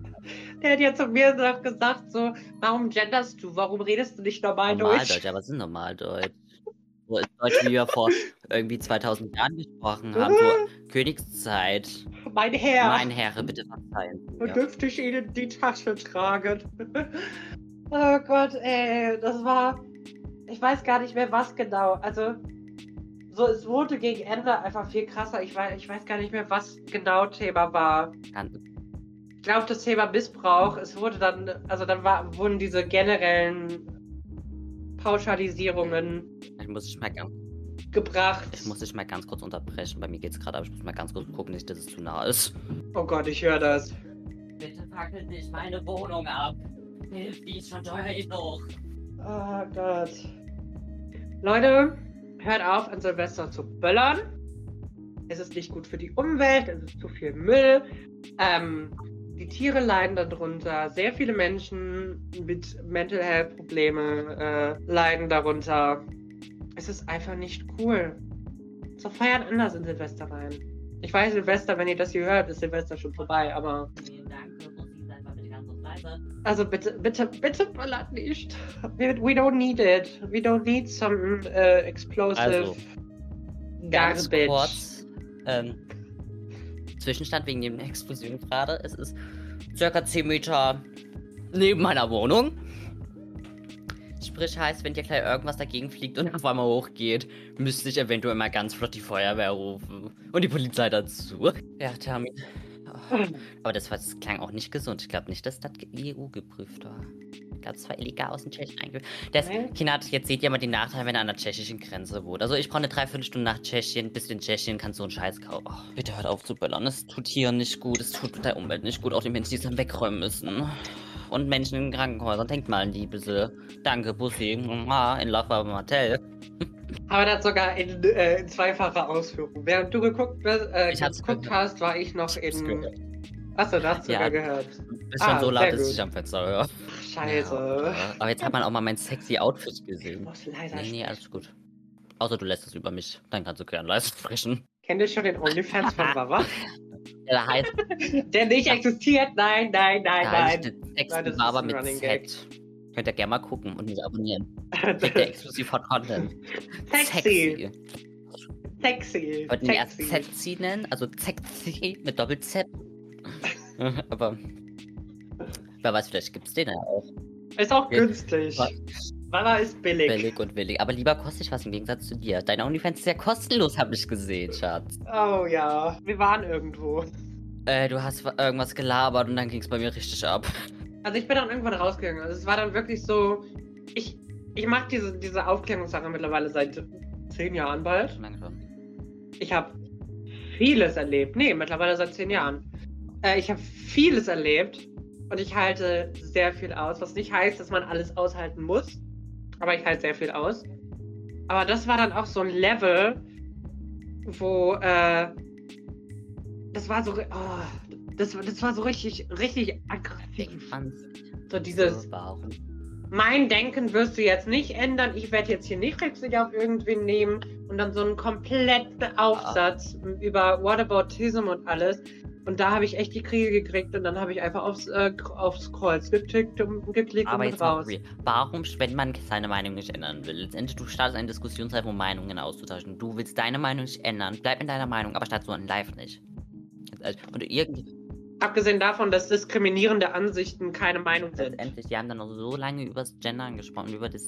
Der hat ja zu mir noch gesagt, so, warum genderst du? Warum redest du nicht normal, normal Deutsch? Normaldeutsch, aber was ist Normaldeutsch? So ist Deutsch, wie wir vor irgendwie 2000 Jahren gesprochen haben. So [laughs] Königszeit. Mein Herr. Mein Herr, bitte verzeihen. Ja. dürfte ich Ihnen die Tasche tragen? [laughs] oh Gott, ey, das war. Ich weiß gar nicht mehr, was genau. Also, so, es wurde gegen Ende einfach viel krasser. Ich weiß, ich weiß gar nicht mehr, was genau Thema war. Ich glaube, das Thema Missbrauch, es wurde dann, also dann war, wurden diese generellen Pauschalisierungen ich muss dich mal ganz, gebracht. ich muss dich mal ganz kurz unterbrechen. Bei mir geht's gerade, aber ich muss mal ganz kurz gucken, nicht, dass es zu nah ist. Oh Gott, ich höre das. Bitte fackelt nicht meine Wohnung ab. Hilf, die ist schon teuer genug. Oh Gott. Leute, hört auf, an Silvester zu böllern. Es ist nicht gut für die Umwelt, es ist zu viel Müll. Ähm, die Tiere leiden darunter. Sehr viele Menschen mit Mental Health Problemen äh, leiden darunter. Es ist einfach nicht cool. So feiern anders in Silvester rein. Ich weiß, Silvester, wenn ihr das hier hört, ist Silvester schon vorbei, aber. Vielen Dank, also bitte, bitte, bitte ballert nicht. We, don't need it. We don't need some uh, explosive also, ganz kurz, ähm, Zwischenstand wegen dem Explosion gerade. Es ist circa 10 Meter neben meiner Wohnung. Sprich heißt, wenn dir gleich irgendwas dagegen fliegt und auf einmal hochgeht, müsste ich eventuell mal ganz flott die Feuerwehr rufen. Und die Polizei dazu. Ja, Tami. Oh. [clears throat] Aber das, war, das klang auch nicht gesund. Ich glaube nicht, dass das EU geprüft war. Es war illegal aus dem Tschechien eingeführt. Das, Kinat, jetzt seht ihr mal den Nachteil, wenn er an der tschechischen Grenze wohnt. Also ich brauche eine Dreiviertelstunde nach Tschechien. Bis in Tschechien kannst du einen Scheiß kaufen. Oh, bitte hört auf zu böllern. Es tut hier nicht gut. Es tut der Umwelt nicht gut. Auch die Menschen, die es dann wegräumen müssen. und Menschen in Krankenhäusern. Denkt mal an die bitte. Danke, Bussi. In Love Martell. [laughs] Aber das sogar in, äh, in zweifacher Ausführung. Während du geguckt, äh, geguckt hast, war ich noch in. Achso, da hast du Ja. sogar gehört. Ist schon Ah, so laut, dass gut. ich am Fenster höre. Scheiße. Ja, aber jetzt hat man auch mal mein sexy Outfit Ich gesehen. muss leiser Nee, nee, alles gut. Außer du lässt es über mich. Dann kannst du gern leise sprechen. Kennt ihr schon den OnlyFans von [laughs] Baba? Der heißt, [laughs] Der nicht existiert? Nein, nein, nein, der nein. ist ein mit Z. Könnt ihr gerne mal gucken und mich abonnieren. [laughs] Kriegt ihr exklusiv Hot Content. Sexy. Sexy. Wollten wir erst. Sexy nennen? Also Sexy mit Doppel-Z. Aber wer weiß, vielleicht gibt's den ja auch. Ist auch Ja. günstig. Baba ist billig. Billig und willig. Aber lieber kostet ich was im Gegensatz zu dir. Deine OnlyFans ist ja kostenlos, habe ich gesehen, Schatz. Oh ja. Wir waren irgendwo. Äh, du hast irgendwas gelabert und dann ging's bei mir richtig ab. Also ich bin dann irgendwann rausgegangen. Also es war dann wirklich so. Ich, ich mache diese, diese Aufklärungssache mittlerweile seit zehn Jahren bald. Schon lange schon. Ich habe vieles erlebt. Nee, mittlerweile seit zehn Jahren. Äh, ich habe vieles erlebt und ich halte sehr viel aus. Was nicht heißt, dass man alles aushalten muss. Aber ich halte sehr viel aus. Aber das war dann auch so ein Level, wo äh, das war so, oh, das, das war so richtig, richtig aggressiv. So dieses, Warum? Mein Denken wirst du jetzt nicht ändern. Ich werde jetzt hier nicht Rücksicht auf irgendwen nehmen und dann so einen kompletten Aufsatz über Whataboutism und alles. Und da habe ich echt die Krise gekriegt und dann habe ich einfach aufs, äh, aufs Kreuz geklickt und geklickt Aber und jetzt mal raus. real. Warum, wenn man seine Meinung nicht ändern will? Letztendlich, du startest eine Diskussionszeit, um Meinungen auszutauschen. Du willst deine Meinung nicht ändern. Bleib in deiner Meinung, aber statt so in Live nicht. Also, Und irgendwie, Abgesehen davon, dass diskriminierende Ansichten keine Meinung sind. letztendlich, die haben dann noch so lange über das Gendern gesprochen, über das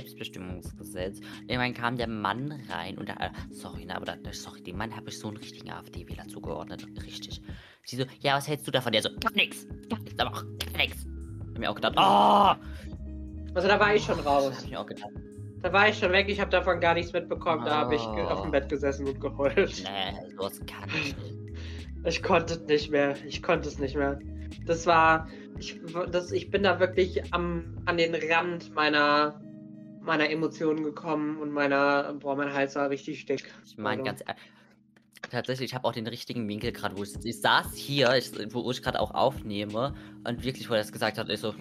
Selbstbestimmungsgesetz. Irgendwann kam der Mann rein und der, sorry, ne, aber da, sorry, dem Mann habe ich so einen richtigen AfD-Wähler zugeordnet. Richtig. Sie so, ja, was hältst du davon? Der so, gar nix. Gar nix, aber auch gar nix. Hab mir auch gedacht, oh! Also da war ich schon raus. Hab mir auch gedacht, Da war ich schon weg, ich habe davon gar nichts mitbekommen. Da habe ich auf dem Oh. Bett gesessen und geheult. nee, sowas kann ich nicht. Ich konnte es nicht mehr. Ich konnte es nicht mehr. Das war. Ich, das, ich bin da wirklich am, an den Rand meiner, meiner Emotionen gekommen und meiner. Boah, mein Hals war richtig dick. Ich meine, Also, ganz ehrlich. Tatsächlich, ich habe auch den richtigen Winkel gerade, wo ich sitze. Ich saß hier, ich, wo ich gerade auch aufnehme und wirklich, wo er das gesagt hat, ich so.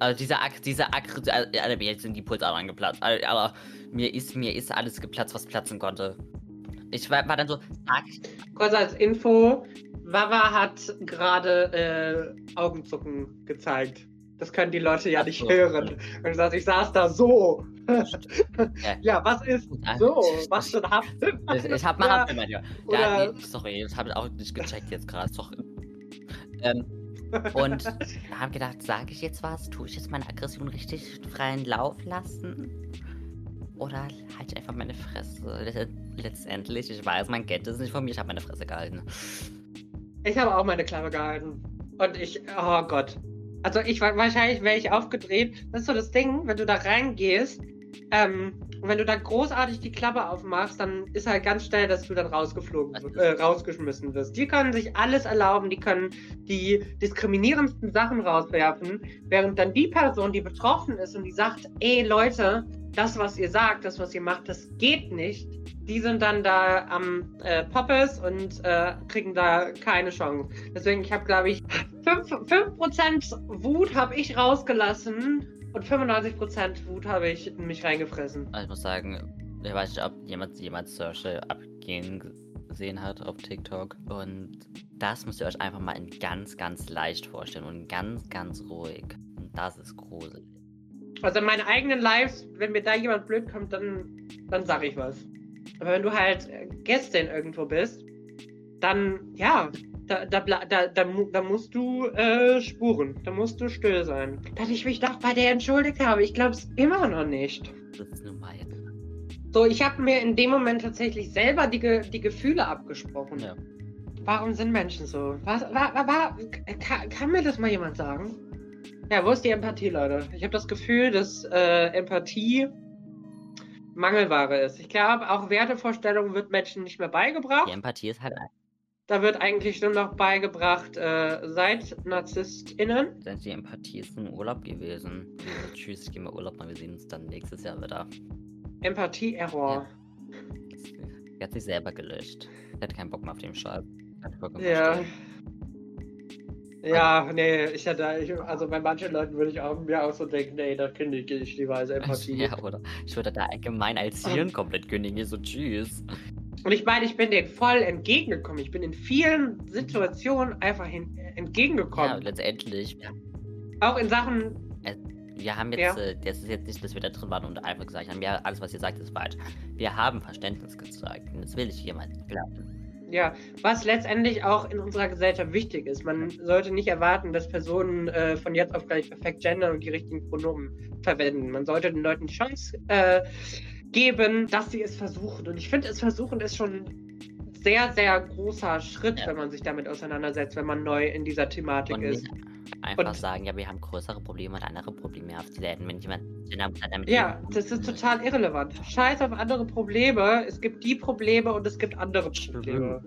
Also dieser Ak, dieser Ak, also, mir sind die Pulsadern geplatzt. Also, Aber mir ist, mir ist alles geplatzt, was platzen konnte. Ich war, war dann so, sag ich. Kurz als Info: Wawa hat gerade äh, Augenzucken gezeigt. Das können die Leute ja Ach nicht so. hören. Und ich, saß, ich saß da so. Ja. [laughs] ja, was ist so? Was für ein Haft? Ich, ich hab mal Ja, Hand ja. ja, nee, sorry, das habe ich auch nicht gecheckt jetzt gerade. Doch. Ähm, und da habe ich gedacht, sage ich jetzt was? Tue ich jetzt meine Aggression richtig freien Lauf lassen? Oder halte ich einfach meine Fresse? Let- Letztendlich, ich weiß, man kennt es nicht von mir, ich habe meine Fresse gehalten. Ich habe auch meine Klappe gehalten. Und ich, oh Gott. Also ich wa- wahrscheinlich wäre ich aufgedreht. Das ist so das Ding, wenn du da reingehst, ähm, und wenn du da großartig die Klappe aufmachst, dann ist halt ganz schnell, dass du dann rausgeflogen, äh, rausgeschmissen wirst. Die können sich alles erlauben, die können die diskriminierendsten Sachen rauswerfen, während dann die Person, die betroffen ist und die sagt, ey Leute, das, was ihr sagt, das, was ihr macht, das geht nicht, die sind dann da am äh, Poppes und äh, kriegen da keine Chance. Deswegen, ich habe, glaube ich, 5%, 5 Wut habe ich rausgelassen und 95% Wut habe ich in mich reingefressen. Also ich muss sagen, ich weiß nicht, ob jemand jemals solche abgehen gesehen hat auf TikTok. Und das müsst ihr euch einfach mal in ganz, ganz leicht vorstellen und ganz, ganz ruhig. Und das ist gruselig. Also in meinen eigenen Lives, wenn mir da jemand blöd kommt, dann, dann sage ich was. Aber wenn du halt Gästin irgendwo bist, dann, ja, da, da, da, da, mu- da musst du äh, spuren. Da musst du still sein. Dass ich mich doch bei der entschuldigt habe, ich glaube es immer noch nicht. Das ist nun mal jetzt. So, ich habe mir in dem Moment tatsächlich selber die, Ge die Gefühle abgesprochen. Ja. Warum sind Menschen so? Was, wa, wa, wa, kann, kann mir das mal jemand sagen? Ja, wo ist die Empathie, Leute? Ich habe das Gefühl, dass äh, Empathie Mangelware ist. Ich glaube, auch Wertevorstellungen wird Menschen nicht mehr beigebracht. Die Empathie ist halt. Da wird eigentlich nur noch beigebracht, äh, seid NarzisstInnen. Denn die Empathie ist ein Urlaub gewesen. Also, tschüss, ich gehe mal Urlaub, mal wir sehen uns dann nächstes Jahr wieder. Empathie-Error. Er hat sich selber gelöscht. Er hat keinen Bock mehr auf den Scheiß. Ja. Ja, nee, ich hätte, ich, also bei manchen Leuten würde ich auch mir auch so denken, nee, da kündige ich lieber als Empathie. [laughs] Ja, oder ich würde da allgemein als Hirn komplett kündigen, so tschüss. Und ich meine, ich bin denen voll entgegengekommen. Ich bin in vielen Situationen einfach hin, entgegengekommen. Ja, letztendlich. Auch in Sachen. Wir haben jetzt, ja. äh, das ist jetzt nicht, dass wir da drin waren und einfach gesagt haben, ja, alles, was ihr sagt, ist falsch. Wir haben Verständnis gezeigt. Und das will ich jemand glauben. Ja, was letztendlich auch in unserer Gesellschaft wichtig ist. Man sollte nicht erwarten, dass Personen äh, von jetzt auf gleich perfekt gendern und die richtigen Pronomen verwenden. Man sollte den Leuten die Chance äh, geben, dass sie es versuchen. Und ich finde, es versuchen ist schon ein sehr, sehr großer Schritt, ja. wenn man sich damit auseinandersetzt, wenn man neu in dieser Thematik und ist. Einfach und, sagen, ja, wir haben größere Probleme und andere Probleme aufzuleiten, wenn jemand damit. Ja, das ist total irrelevant. Scheiß auf andere Probleme. Es gibt die Probleme und es gibt andere Probleme.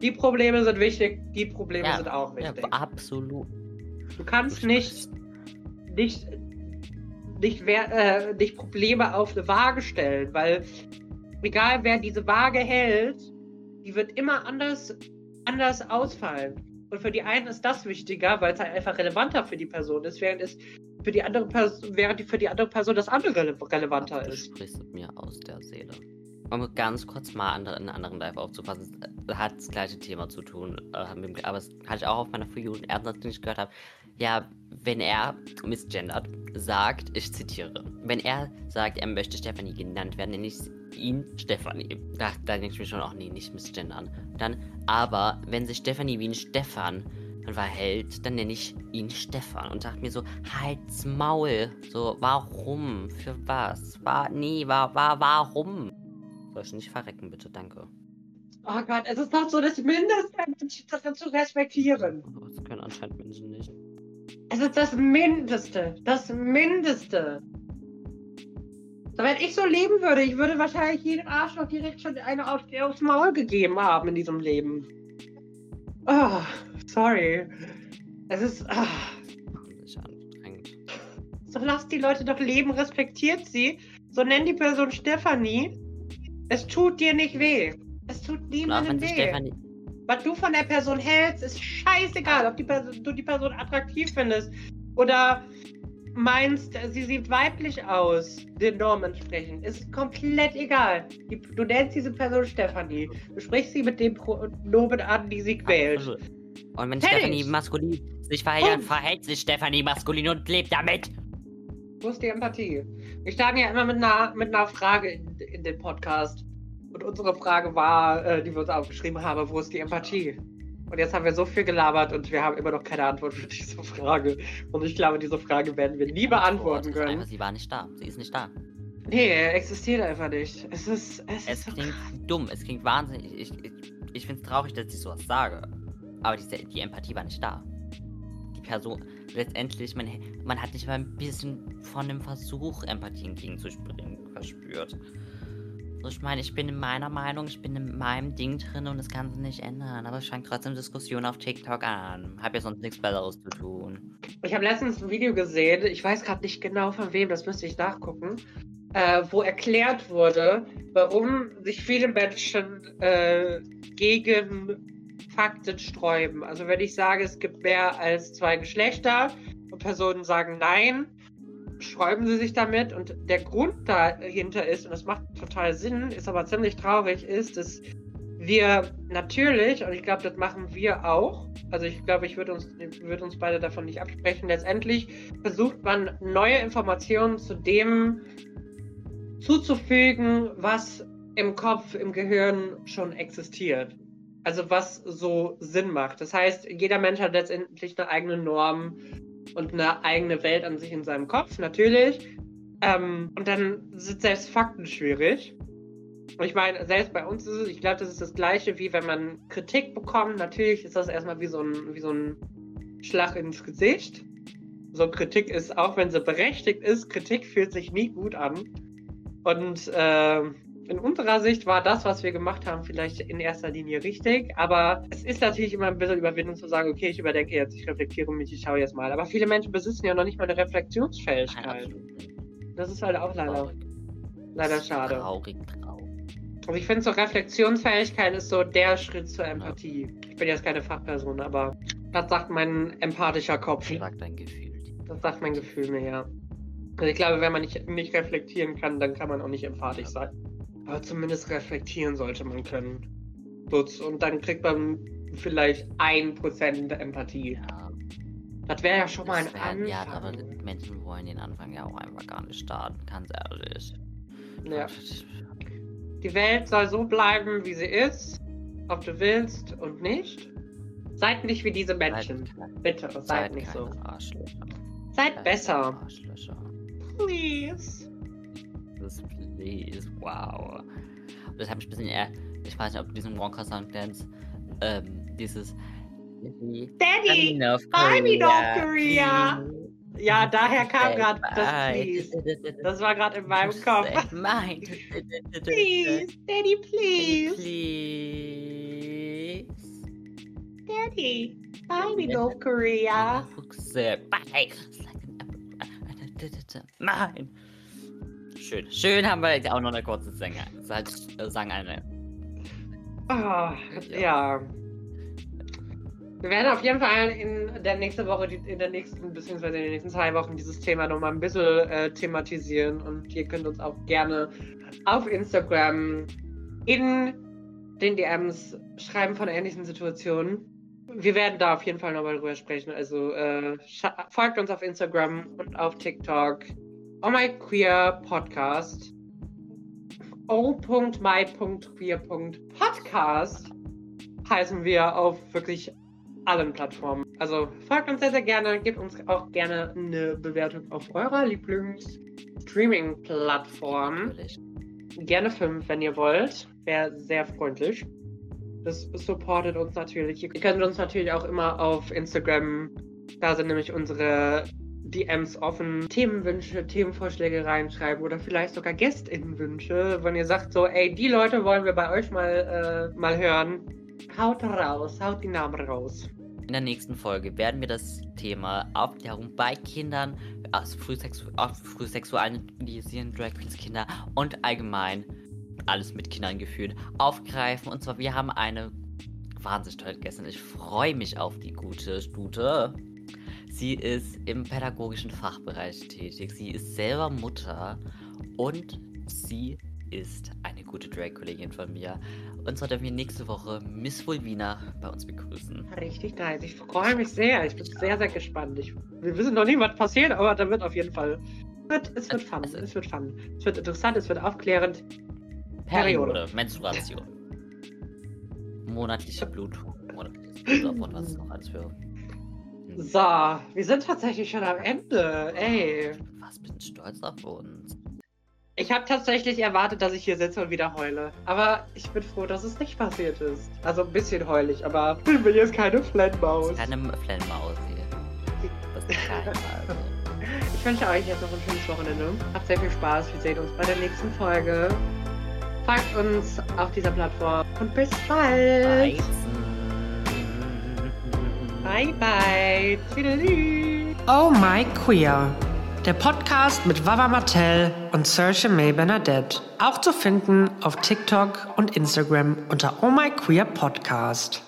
Die Probleme sind wichtig, die Probleme ja, sind auch wichtig. Ja, absolut. Du kannst nicht, nicht nicht, wer, äh, nicht Probleme auf eine Waage stellen, weil egal wer diese Waage hält, die wird immer anders, anders ausfallen. Und für die einen ist das wichtiger, weil es halt einfach relevanter für die Person ist, während es für die andere Person, während für die andere Person das andere rele relevanter du ist. Du sprichst mir aus der Seele. Um ganz kurz mal andere, einen anderen Live aufzufassen, hat das gleiche Thema zu tun, äh, aber es hatte ich auch auf meiner Früh- und Ernst nicht gehört habe. Ja, wenn er misgendert sagt, ich zitiere, wenn er sagt, er möchte Stefanie genannt werden, nenne ich ihn Stefanie. Da, da denke ich mir schon, auch nee, nicht misgendern. Dann, aber wenn sich Stefanie wie ein Stefan verhält, dann nenne ich ihn Stefan und dachte mir so, halt's Maul. So, warum? Für was? War, nee, war, war, warum? Soll ich nicht verrecken, bitte, danke. Oh Gott, es ist doch so das Mindeste, das zu respektieren. Das können anscheinend Menschen nicht. Es ist das Mindeste. Das Mindeste. So, wenn ich so leben würde, ich würde wahrscheinlich jeden Arschloch direkt schon eine auf, aufs Maul gegeben haben in diesem Leben. Oh, sorry. Es ist. Ist anstrengend. So lasst die Leute doch leben, respektiert sie. So nenn die Person Stefanie. Es tut dir nicht weh. Es tut niemandem weh. Stefanie, was du von der Person hältst, ist scheißegal, ob die Person, du die Person attraktiv findest oder meinst, sie sieht weiblich aus, den Normen entsprechend. Ist komplett egal. Die, du nennst diese Person Stefanie. Du sprichst sie mit dem Pronomen an, die sie quält. Und wenn Stefanie maskulin sich verhält, verhält sich Stefanie maskulin und lebt damit. Wo ist die Empathie? Wir starten ja immer mit einer, mit einer Frage in, in den Podcast. Und unsere Frage war, äh, die wir uns aufgeschrieben haben, wo ist die Empathie? Und jetzt haben wir so viel gelabert und wir haben immer noch keine Antwort für diese Frage. Und ich glaube, diese Frage werden wir nie beantworten können. Einfach, sie war nicht da. Sie ist nicht da. Nee, er existiert einfach nicht. Es ist. Es, es ist klingt so dumm, es klingt wahnsinnig. Ich, ich, ich finde es traurig, dass ich sowas sage. Aber die, die Empathie war nicht da. Die Person, letztendlich, man, man hat nicht mal ein bisschen von dem Versuch, Empathie entgegenzuspringen, verspürt. So, ich meine, ich bin in meiner Meinung, ich bin in meinem Ding drin und das kann sich nicht ändern. Aber ich fange trotzdem Diskussionen auf TikTok an. Hab ja sonst nichts Besseres zu tun. Ich habe letztens ein Video gesehen, ich weiß gerade nicht genau von wem, das müsste ich nachgucken, äh, wo erklärt wurde, warum sich viele Menschen äh, gegen Fakten sträuben. Also wenn ich sage, es gibt mehr als zwei Geschlechter und Personen sagen nein, sträuben sie sich damit und der Grund dahinter ist, und das macht total Sinn, ist aber ziemlich traurig, ist, dass wir natürlich, und ich glaube, das machen wir auch, also ich glaube, ich würde uns, würd uns beide davon nicht absprechen, letztendlich versucht man neue Informationen zu dem zuzufügen, was im Kopf, im Gehirn schon existiert. Also was so Sinn macht. Das heißt, jeder Mensch hat letztendlich eine eigene Norm, und eine eigene Welt an sich in seinem Kopf, natürlich. Ähm, und dann sind selbst Fakten schwierig. Und ich meine, selbst bei uns ist es, ich glaube, das ist das Gleiche, wie wenn man Kritik bekommt. Natürlich ist das erstmal wie so ein, wie so ein Schlag ins Gesicht. So Kritik ist, auch wenn sie berechtigt ist, Kritik fühlt sich nie gut an. Und äh, in unserer Sicht war das, was wir gemacht haben, vielleicht in erster Linie richtig. Aber es ist natürlich immer ein bisschen Überwindung zu sagen, okay, ich überdenke jetzt, ich reflektiere mich, ich schaue jetzt mal. Aber viele Menschen besitzen ja noch nicht mal eine Reflexionsfähigkeit. Das ist halt auch leider, leider schade. Traurig, traurig. Also ich finde so Reflexionsfähigkeit ist so der Schritt zur Empathie. Ich bin jetzt keine Fachperson, aber das sagt mein empathischer Kopf. Das sagt dein Gefühl. Das sagt mein Gefühl mir, ja. Also ich glaube, wenn man nicht, nicht reflektieren kann, dann kann man auch nicht empathisch sein. Aber zumindest reflektieren sollte man können. Und dann kriegt man vielleicht ein Prozent Empathie. Ja, Das wäre ja schon mal ein wär, Anfang. ja, aber Menschen wollen den Anfang ja auch einfach gar nicht starten, ganz ehrlich. Ja. Die Welt soll so bleiben, wie sie ist, ob du willst und nicht. Seid nicht wie diese Menschen. Bitte, seid, Seid nicht so. Arschlöcher. Seid Seid besser. Arschlöcher. Please. Das please, wow. Und das hat mich ein bisschen eher, ich weiß nicht, ob du diesen Wonka-Song kennst, ähm, dieses Daddy! Enough I'm enough Korea. Ja, daher kam gerade das Please. Das war gerade in meinem Kopf. Mein. [laughs] Please, Daddy, please. Please. Daddy, I'm enough Korea. Buchse. Bye. Schön. Schön haben wir jetzt auch noch eine kurze Sänger. Sag, äh, Sang eine. Ah, ja. Wir werden auf jeden Fall in der nächsten Woche, in der nächsten, beziehungsweise in den nächsten zwei Wochen dieses Thema nochmal ein bisschen äh, thematisieren. Und ihr könnt uns auch gerne auf Instagram in den DMs schreiben von ähnlichen Situationen. Wir werden da auf jeden Fall nochmal drüber sprechen. Also äh, folgt uns auf Instagram und auf TikTok. Oh my queer Podcast. o.my.queer.podcast heißen wir auf wirklich allen Plattformen. Also folgt uns sehr, sehr gerne, gebt uns auch gerne eine Bewertung auf eurer Lieblings-Streaming-Plattform. Gerne fünf, wenn ihr wollt. Wäre sehr freundlich. Das supportet uns natürlich. Ihr könnt uns natürlich auch immer auf Instagram, da sind nämlich unsere DMs offen, Themenwünsche, Themenvorschläge reinschreiben oder vielleicht sogar GästInnenwünsche, wenn ihr sagt so, ey, die Leute wollen wir bei euch mal, äh, mal hören. Haut raus, haut die Namen raus. In der nächsten Folge werden wir das Thema Aufklärung bei Kindern, also frühsexu auf frühsexualisieren Drag Queens Kinder und allgemein alles mit Kindern gefühlt aufgreifen. Und zwar, wir haben eine wahnsinnig tolle Gästin. Ich freue mich auf die gute Stute. Sie ist im pädagogischen Fachbereich tätig. Sie ist selber Mutter und sie ist eine gute Drag-Kollegin von mir. Und zwar dürfen wir nächste Woche Miss Vulvina bei uns begrüßen. Richtig nice. Ich freue mich sehr. Ich bin sehr, sehr gespannt. Ich, wir wissen noch nicht, was passiert, aber da wird auf jeden Fall. Wird, es wird fun. Es Es wird fun. Es wird interessant, es wird aufklärend. Periode. Menstruation. Monatliche Blutung. Monatliches Blut und was noch alles für. So, wir sind tatsächlich schon am Ende. Ey. Was bin stolz auf uns. Ich habe tatsächlich erwartet, dass ich hier sitze und wieder heule. Aber ich bin froh, dass es nicht passiert ist. Also ein bisschen heulig, aber [laughs] ich bin jetzt keine Flennmaus. Keine Flennmaus hier. Das ist keine, [laughs] also. Ich wünsche euch jetzt noch ein schönes Wochenende. Habt sehr viel Spaß. Wir sehen uns bei der nächsten Folge. Folgt uns auf dieser Plattform und bis bald. Bye bye. Tschüssi. Oh My Queer. Der Podcast mit Wawa Martell und Saoirse May Bernadette. Auch zu finden auf TikTok und Instagram unter Oh My Queer Podcast.